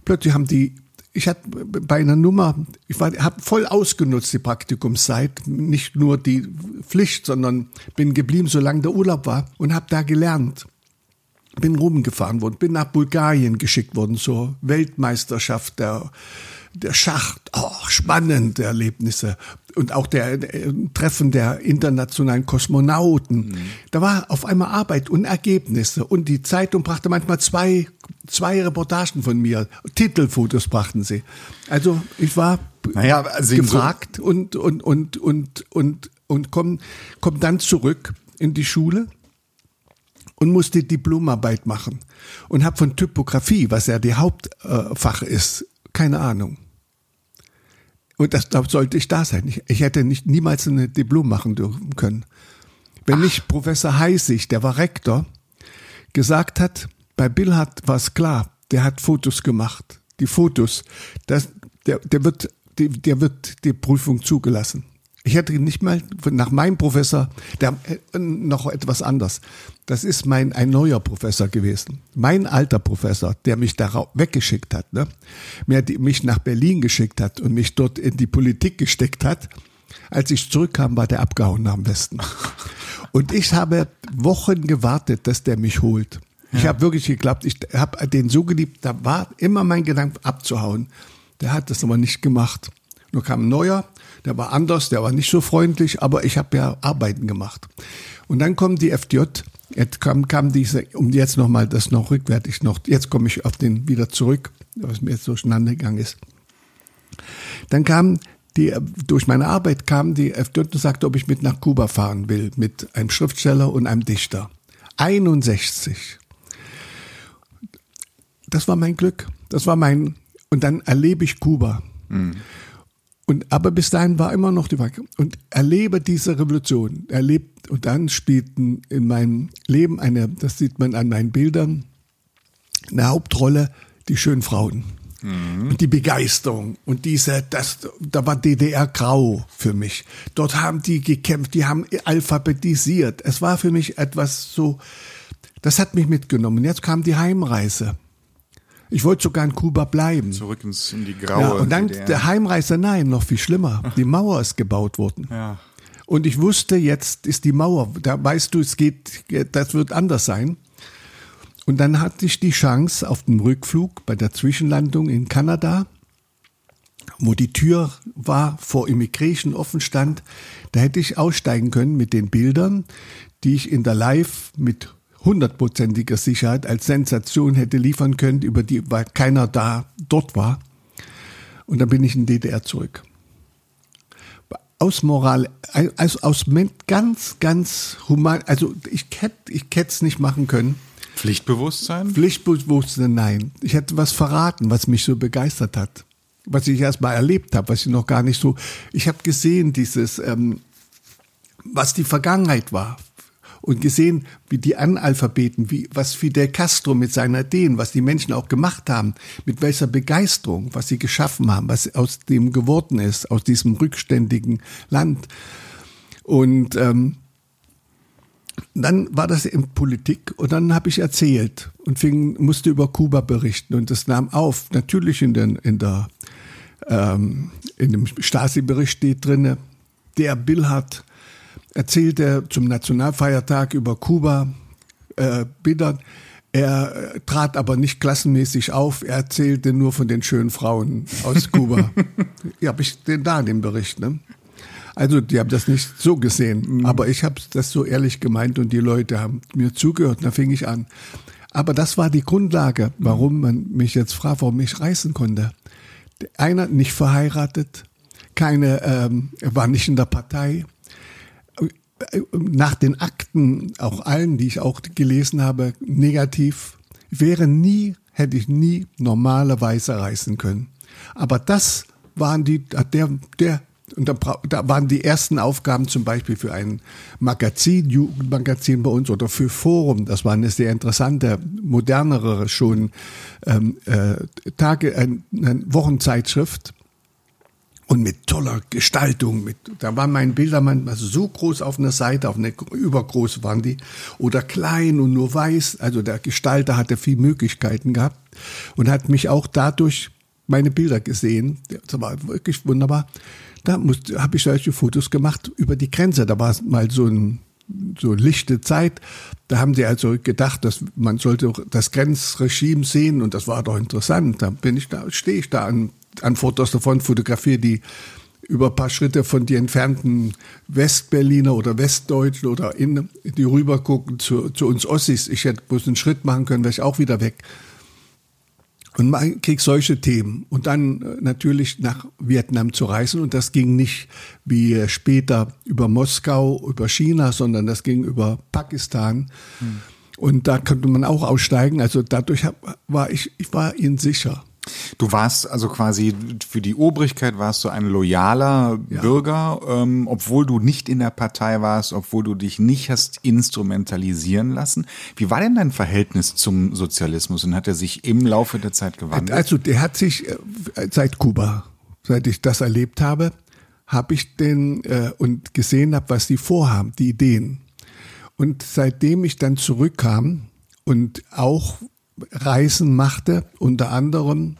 Plötzlich haben die ich hatte bei einer Nummer, ich habe voll ausgenutzt die Praktikumszeit, nicht nur die Pflicht, sondern bin geblieben, solange der Urlaub war und habe da gelernt. Bin rumgefahren worden, bin nach Bulgarien geschickt worden zur Weltmeisterschaft der der Schacht, oh, spannende Erlebnisse und auch der äh, Treffen der internationalen Kosmonauten. Mhm. Da war auf einmal Arbeit und Ergebnisse und die Zeitung brachte manchmal zwei, zwei Reportagen von mir, Titelfotos brachten sie. Also ich war naja, also gefragt so und, und, und, und, und, und komm, komm dann zurück in die Schule und musste Diplomarbeit machen und habe von Typografie, was ja die Hauptfach ist, keine Ahnung. Und das, da sollte ich da sein. Ich, ich hätte nicht niemals eine Diplom machen dürfen können. Wenn Ach. nicht Professor Heisig, der war Rektor, gesagt hat, bei Billhardt war es klar, der hat Fotos gemacht. Die Fotos, das, der, der, wird, der, der wird die Prüfung zugelassen. Ich hätte nicht mal nach meinem Professor, der äh, noch etwas anders. Das ist mein ein neuer Professor gewesen. Mein alter Professor, der mich da weggeschickt hat, ne? Mir, mich nach Berlin geschickt hat und mich dort in die Politik gesteckt hat. Als ich zurückkam, war der abgehauen dem Westen. Und ich habe Wochen gewartet, dass der mich holt. Ja. Ich habe wirklich geglaubt, ich habe den so geliebt, da war immer mein Gedanke abzuhauen. Der hat das aber nicht gemacht. Nur kam ein neuer, der war anders, der war nicht so freundlich, aber ich habe ja Arbeiten gemacht. Und dann kommt die FDJ, jetzt kam, kam diese, um jetzt nochmal das noch rückwärtig noch, jetzt komme ich auf den wieder zurück, was mir jetzt durcheinander gegangen ist. Dann kam die, durch meine Arbeit kam die FDJ und sagte, ob ich mit nach Kuba fahren will, mit einem Schriftsteller und einem Dichter. 61. Das war mein Glück. Das war mein, und dann erlebe ich Kuba. Mhm. Und, aber bis dahin war immer noch die Frage. Und erlebe diese Revolution. Erlebt, und dann spielten in meinem Leben eine, das sieht man an meinen Bildern, eine Hauptrolle die schönen Frauen. Mhm. Und die Begeisterung und diese, das, da war DDR grau für mich. Dort haben die gekämpft, die haben alphabetisiert. Es war für mich etwas so, das hat mich mitgenommen. Jetzt kam die Heimreise. Ich wollte sogar in Kuba bleiben. Zurück ins, in die graue. Ja, und dann DDR. der Heimreise, nein, noch viel schlimmer. Die Mauer ist gebaut worden. Ja. Und ich wusste, jetzt ist die Mauer, da weißt du, es geht, das wird anders sein. Und dann hatte ich die Chance auf dem Rückflug bei der Zwischenlandung in Kanada, wo die Tür war, vor Immigration offen stand, da hätte ich aussteigen können mit den Bildern, die ich in der Live mit hundertprozentiger Sicherheit als Sensation hätte liefern können, über die weil keiner da dort war. Und dann bin ich in DDR zurück. Aus Moral, also aus ganz, ganz human, also ich hätte ich es nicht machen können. Pflichtbewusstsein? Pflichtbewusstsein, nein. Ich hätte was verraten, was mich so begeistert hat. Was ich erst mal erlebt habe, was ich noch gar nicht so. Ich habe gesehen, dieses, ähm, was die Vergangenheit war und gesehen, wie die Analphabeten, wie, was Fidel Castro mit seinen Ideen, was die Menschen auch gemacht haben, mit welcher Begeisterung, was sie geschaffen haben, was aus dem geworden ist, aus diesem rückständigen Land. Und ähm, dann war das in Politik und dann habe ich erzählt und fing, musste über Kuba berichten und das nahm auf. Natürlich in, den, in der ähm, in dem Stasi-Bericht steht drinne, der Bill hat erzählt er zum Nationalfeiertag über Kuba äh, Bildern. Er äh, trat aber nicht klassenmäßig auf, er erzählte nur von den schönen Frauen aus Kuba. ja, habe ich den da, den Bericht, ne? Also die haben das nicht so gesehen, mhm. aber ich habe das so ehrlich gemeint und die Leute haben mir zugehört da fing ich an. Aber das war die Grundlage, warum man mich jetzt fragt, warum ich reisen konnte. Einer nicht verheiratet, keine, ähm, war nicht in der Partei. Nach den Akten, auch allen, die ich auch gelesen habe, negativ, wäre nie, hätte ich nie normalerweise reisen können. Aber das waren die, der, der und da, da waren die ersten Aufgaben zum Beispiel für ein Magazin, Jugendmagazin bei uns oder für Forum. Das war eine sehr interessante, modernere schon ähm, äh, Tage, äh, eine Wochenzeitschrift und mit toller Gestaltung. Mit, da war mein Bilder manchmal so groß auf einer Seite, auf einer übergroß waren die, oder klein und nur weiß. Also der Gestalter hatte viel Möglichkeiten gehabt und hat mich auch dadurch meine Bilder gesehen. Das war wirklich wunderbar. Da habe ich solche Fotos gemacht über die Grenze. Da war mal so ein so lichte Zeit. Da haben sie also gedacht, dass man sollte das Grenzregime sehen und das war doch interessant. Da bin ich da, stehe ich da an, an Fotos davon, fotografiere die über ein paar Schritte von die entfernten Westberliner oder Westdeutschen oder in, die rübergucken zu, zu uns Ossis. Ich hätte bloß einen Schritt machen können, wäre ich auch wieder weg. Und man kriegt solche Themen. Und dann äh, natürlich nach Vietnam zu reisen. Und das ging nicht wie später über Moskau, über China, sondern das ging über Pakistan. Hm. Und da konnte man auch aussteigen. Also dadurch war ich, ich war ihnen sicher. Du warst also quasi für die Obrigkeit warst du ein loyaler ja. Bürger, ähm, obwohl du nicht in der Partei warst, obwohl du dich nicht hast instrumentalisieren lassen. Wie war denn dein Verhältnis zum Sozialismus und hat er sich im Laufe der Zeit gewandelt? Also der hat sich äh, seit Kuba, seit ich das erlebt habe, habe ich den äh, und gesehen habe, was die vorhaben, die Ideen. Und seitdem ich dann zurückkam und auch Reisen machte, unter anderem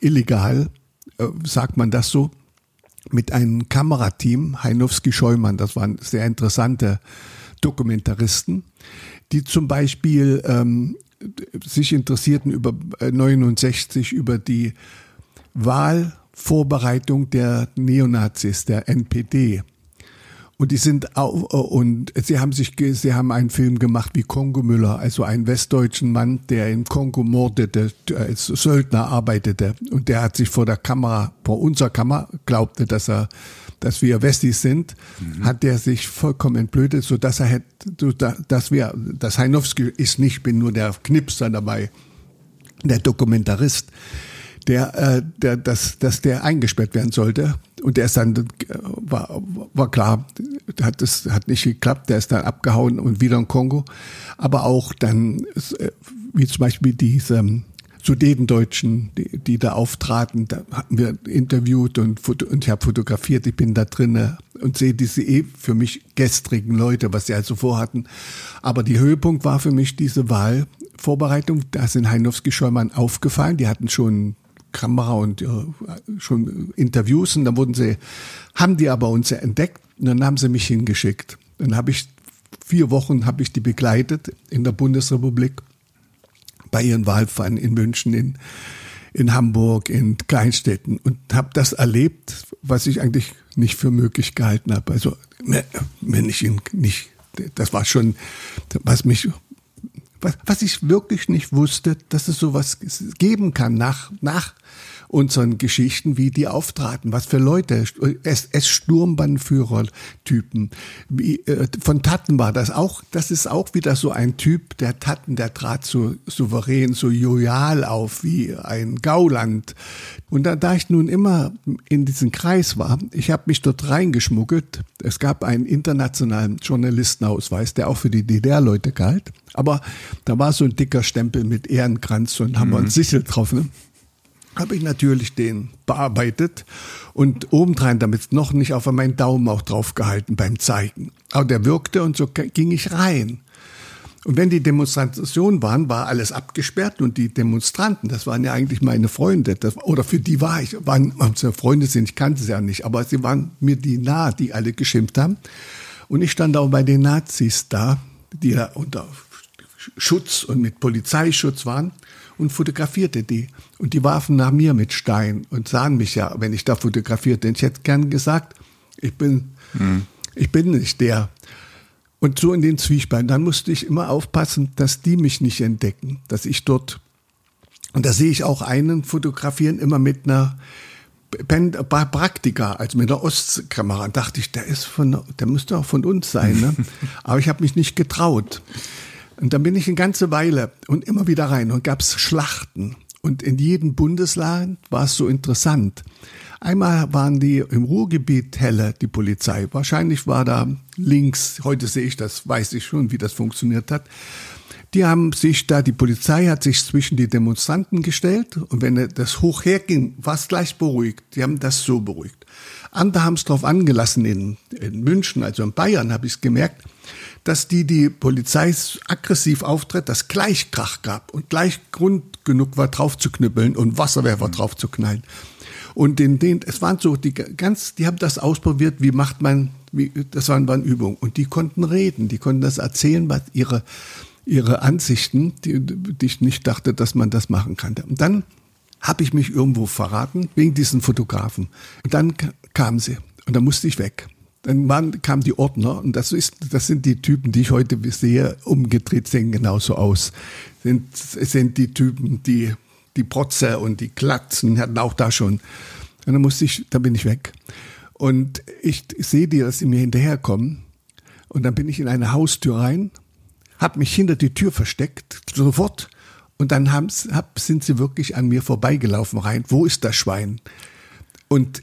illegal, äh, sagt man das so, mit einem Kamerateam, Heinowski Scheumann, das waren sehr interessante Dokumentaristen, die zum Beispiel ähm, sich interessierten über 69 äh, über die Wahlvorbereitung der Neonazis, der NPD. Und die sind auch, und sie haben sich, sie haben einen Film gemacht wie Kongo Müller, also einen westdeutschen Mann, der im Kongo mordete, als Söldner arbeitete. Und der hat sich vor der Kamera, vor unserer Kamera, glaubte, dass er, dass wir Westis sind, mhm. hat der sich vollkommen entblödet, so dass er hätte, dass wir, das Heinowski ist nicht, bin nur der Knipser dabei, der Dokumentarist der, äh, der, dass, dass der eingesperrt werden sollte. Und der ist dann, äh, war, war klar, hat das hat nicht geklappt, der ist dann abgehauen und wieder in Kongo. Aber auch dann, äh, wie zum Beispiel diese Sudetendeutschen, die, die da auftraten, da hatten wir interviewt und, und ich habe fotografiert, ich bin da drinne und sehe diese eh für mich gestrigen Leute, was sie also vorhatten. Aber die Höhepunkt war für mich diese Wahlvorbereitung. Da sind Heinowski Scheumann aufgefallen. Die hatten schon Kamera und äh, schon Interviews und dann wurden sie, haben die aber uns entdeckt und dann haben sie mich hingeschickt. Dann habe ich vier Wochen habe ich die begleitet in der Bundesrepublik bei ihren Wahlfeiern in München, in, in Hamburg, in Kleinstädten und habe das erlebt, was ich eigentlich nicht für möglich gehalten habe. Also wenn ich ihn nicht, das war schon, was mich was, was ich wirklich nicht wusste, dass es sowas geben kann nach, nach unseren Geschichten, wie die auftraten, was für Leute, S-Sturmbannführer-Typen. Äh, von Tatten war das auch, das ist auch wieder so ein Typ, der Tatten, der trat so souverän, so loyal auf wie ein Gauland. Und da, da ich nun immer in diesem Kreis war, ich habe mich dort reingeschmuggelt. Es gab einen internationalen Journalistenausweis, der auch für die DDR-Leute galt. Aber da war so ein dicker Stempel mit Ehrenkranz und haben mhm. wir einen Sichel drauf. Ne? Habe ich natürlich den bearbeitet und obendrein, damit noch nicht auf meinen Daumen auch drauf gehalten beim Zeigen. Aber der wirkte und so ging ich rein. Und wenn die Demonstrationen waren, war alles abgesperrt und die Demonstranten, das waren ja eigentlich meine Freunde, das, oder für die war ich, waren Freunde sind, ich kannte sie ja nicht, aber sie waren mir die nah, die alle geschimpft haben. Und ich stand auch bei den Nazis da, die da unter Schutz und mit Polizeischutz waren und fotografierte die. Und die warfen nach mir mit Stein und sahen mich ja, wenn ich da fotografierte. Ich hätte gern gesagt, ich bin, mhm. ich bin nicht der. Und so in den Zwiespalten. Dann musste ich immer aufpassen, dass die mich nicht entdecken, dass ich dort, und da sehe ich auch einen fotografieren, immer mit einer Praktika, also mit der Ostkamera. Und dachte ich, der ist von, der müsste auch von uns sein. Ne? Aber ich habe mich nicht getraut. Und dann bin ich eine ganze Weile und immer wieder rein und gab es Schlachten. Und in jedem Bundesland war es so interessant. Einmal waren die im Ruhrgebiet helle, die Polizei. Wahrscheinlich war da links, heute sehe ich das, weiß ich schon, wie das funktioniert hat. Die haben sich da, die Polizei hat sich zwischen die Demonstranten gestellt und wenn das hoch herging, war es gleich beruhigt. Die haben das so beruhigt. Andere haben es drauf angelassen in, in München, also in Bayern habe ich es gemerkt, dass die die Polizei aggressiv auftritt, dass gleich Krach gab und gleich Grund genug war drauf zu knüppeln und Wasserwerfer drauf zu knallen. Und in den, es waren so die ganz, die haben das ausprobiert, wie macht man, wie, das waren, waren Übungen. Und die konnten reden, die konnten das erzählen, was ihre ihre Ansichten, die, die ich nicht dachte, dass man das machen kann. Und dann habe ich mich irgendwo verraten, wegen diesen Fotografen. Und dann kamen sie und dann musste ich weg. Dann waren, kamen die Ordner und das, ist, das sind die Typen, die ich heute sehe, umgedreht sehen genauso aus. Sind, sind die Typen, die, die Protze und die Glatzen hatten auch da schon. Und dann musste ich, dann bin ich weg. Und ich sehe die, dass sie mir hinterherkommen. Und dann bin ich in eine Haustür rein habe mich hinter die Tür versteckt, sofort. Und dann haben's, hab, sind sie wirklich an mir vorbeigelaufen rein. Wo ist das Schwein? Und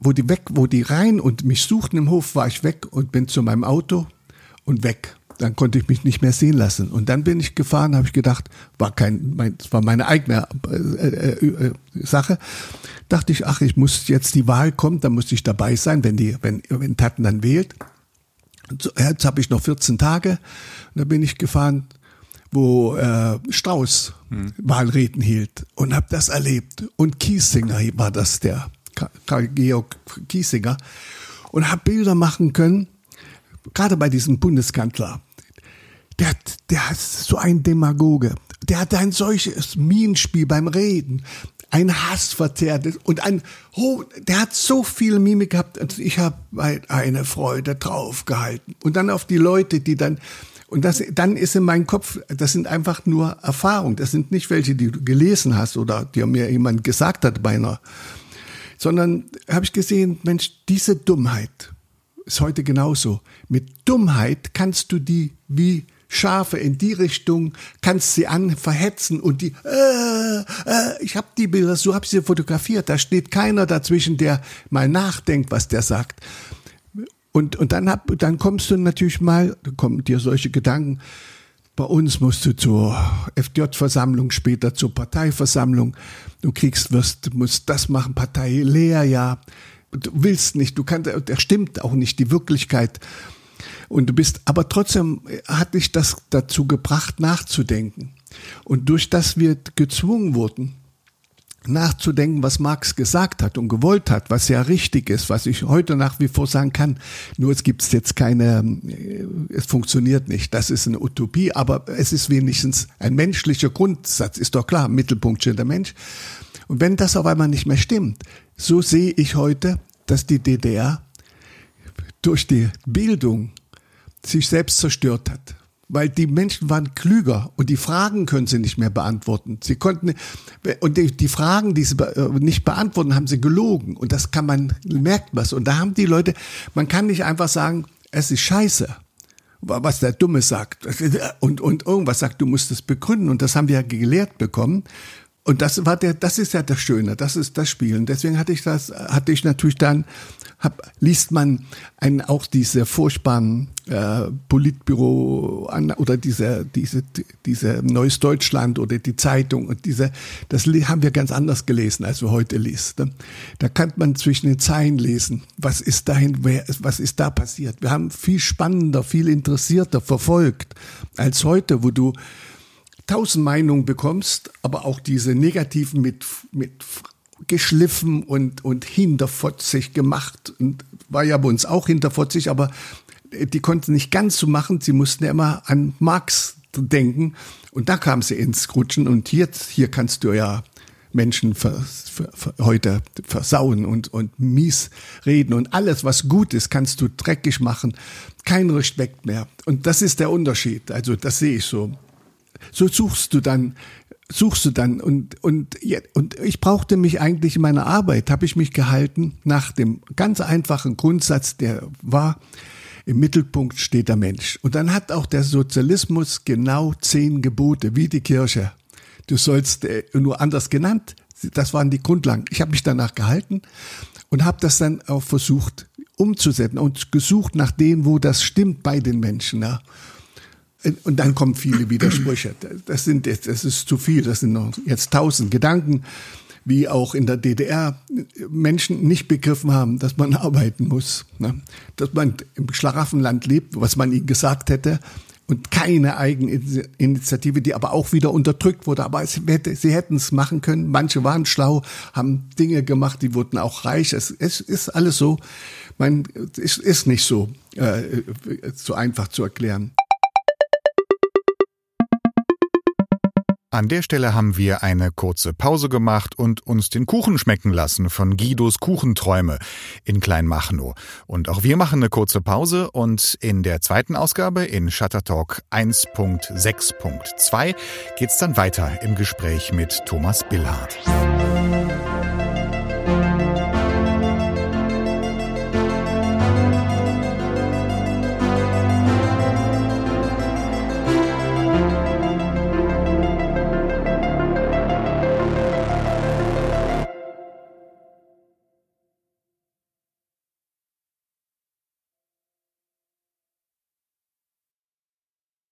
wo die weg, wo die rein und mich suchten im Hof, war ich weg und bin zu meinem Auto und weg. Dann konnte ich mich nicht mehr sehen lassen. Und dann bin ich gefahren, habe ich gedacht, war kein, mein, war meine eigene äh, äh, äh, Sache. Dachte ich, ach, ich muss jetzt die Wahl kommt, dann muss ich dabei sein, wenn die, wenn, wenn Tatten dann wählt. Jetzt habe ich noch 14 Tage. Und da bin ich gefahren, wo äh, Strauß hm. Wahlreden hielt und habe das erlebt. Und Kiesinger war das, der Karl Georg Kiesinger. Und habe Bilder machen können, gerade bei diesem Bundeskanzler. Der, der ist so ein Demagoge. Der hat ein solches Minenspiel beim Reden ein Hass verzerrt und ein, oh, der hat so viel Mimik gehabt, also ich habe eine Freude draufgehalten. Und dann auf die Leute, die dann, und das, dann ist in meinem Kopf, das sind einfach nur Erfahrungen, das sind nicht welche, die du gelesen hast oder die mir jemand gesagt hat bei einer, sondern habe ich gesehen, Mensch, diese Dummheit ist heute genauso. Mit Dummheit kannst du die wie Schafe in die Richtung, kannst sie an verhetzen und die, äh, äh, ich habe die Bilder, so habe ich sie fotografiert. Da steht keiner dazwischen, der mal nachdenkt, was der sagt. Und, und dann, hab, dann kommst du natürlich mal, kommen dir solche Gedanken, bei uns musst du zur FJ-Versammlung, später zur Parteiversammlung. Du kriegst, wirst, musst das machen, Partei leer, ja. Du willst nicht, du kannst, der stimmt auch nicht die Wirklichkeit. Und du bist, aber trotzdem hat dich das dazu gebracht, nachzudenken. Und durch das wir gezwungen wurden, nachzudenken, was Marx gesagt hat und gewollt hat, was ja richtig ist, was ich heute nach wie vor sagen kann. Nur es gibt jetzt keine, es funktioniert nicht. Das ist eine Utopie, aber es ist wenigstens ein menschlicher Grundsatz, ist doch klar, Mittelpunkt steht der Mensch. Und wenn das auf einmal nicht mehr stimmt, so sehe ich heute, dass die DDR durch die Bildung sich selbst zerstört hat. Weil die Menschen waren klüger und die Fragen können sie nicht mehr beantworten. Sie konnten, und die, die Fragen, die sie äh, nicht beantworten, haben sie gelogen. Und das kann man, merkt was. Und da haben die Leute, man kann nicht einfach sagen, es ist scheiße was der Dumme sagt und, und irgendwas sagt, du musst es begründen. Und das haben wir ja gelehrt bekommen. Und das war der, das ist ja das Schöne, das ist das Spielen. Deswegen hatte ich das, hatte ich natürlich dann hab, liest man ein, auch diese furchtbaren äh, Politbüro an, oder diese, diese, diese Neues Deutschland oder die Zeitung und diese, das haben wir ganz anders gelesen, als wir heute lesen. Da kann man zwischen den Zeilen lesen, was ist dahin, wer, was ist da passiert. Wir haben viel spannender, viel interessierter verfolgt als heute, wo du tausend Meinungen bekommst, aber auch diese negativen mit, mit geschliffen und, und hinterfotzig gemacht. Und war ja bei uns auch hinterfotzig, aber die konnten nicht ganz so machen. Sie mussten ja immer an Marx denken. Und da kam sie ins Rutschen und jetzt, hier kannst du ja Menschen ver, ver, ver, heute versauen und, und mies reden und alles, was gut ist, kannst du dreckig machen. Kein Respekt mehr. Und das ist der Unterschied. Also das sehe ich so. So suchst du dann, suchst du dann und und und ich brauchte mich eigentlich in meiner Arbeit habe ich mich gehalten nach dem ganz einfachen Grundsatz, der war im Mittelpunkt steht der Mensch. Und dann hat auch der Sozialismus genau zehn Gebote, wie die Kirche. Du sollst äh, nur anders genannt. Das waren die Grundlagen. Ich habe mich danach gehalten und habe das dann auch versucht umzusetzen und gesucht nach dem, wo das stimmt bei den Menschen. Ja. Und dann kommen viele Widersprüche. Das sind das ist zu viel. Das sind noch jetzt tausend Gedanken, wie auch in der DDR Menschen nicht begriffen haben, dass man arbeiten muss, ne? dass man im Schlaraffenland lebt, was man ihnen gesagt hätte und keine Eigeninitiative, die aber auch wieder unterdrückt wurde. Aber sie, sie hätten es machen können. Manche waren schlau, haben Dinge gemacht, die wurden auch reich. Es, es ist alles so. Man, es ist nicht so, äh, so einfach zu erklären. An der Stelle haben wir eine kurze Pause gemacht und uns den Kuchen schmecken lassen von Guidos Kuchenträume in Kleinmachnow. Und auch wir machen eine kurze Pause und in der zweiten Ausgabe in Shuttertalk 1.6.2 geht's dann weiter im Gespräch mit Thomas Billhardt.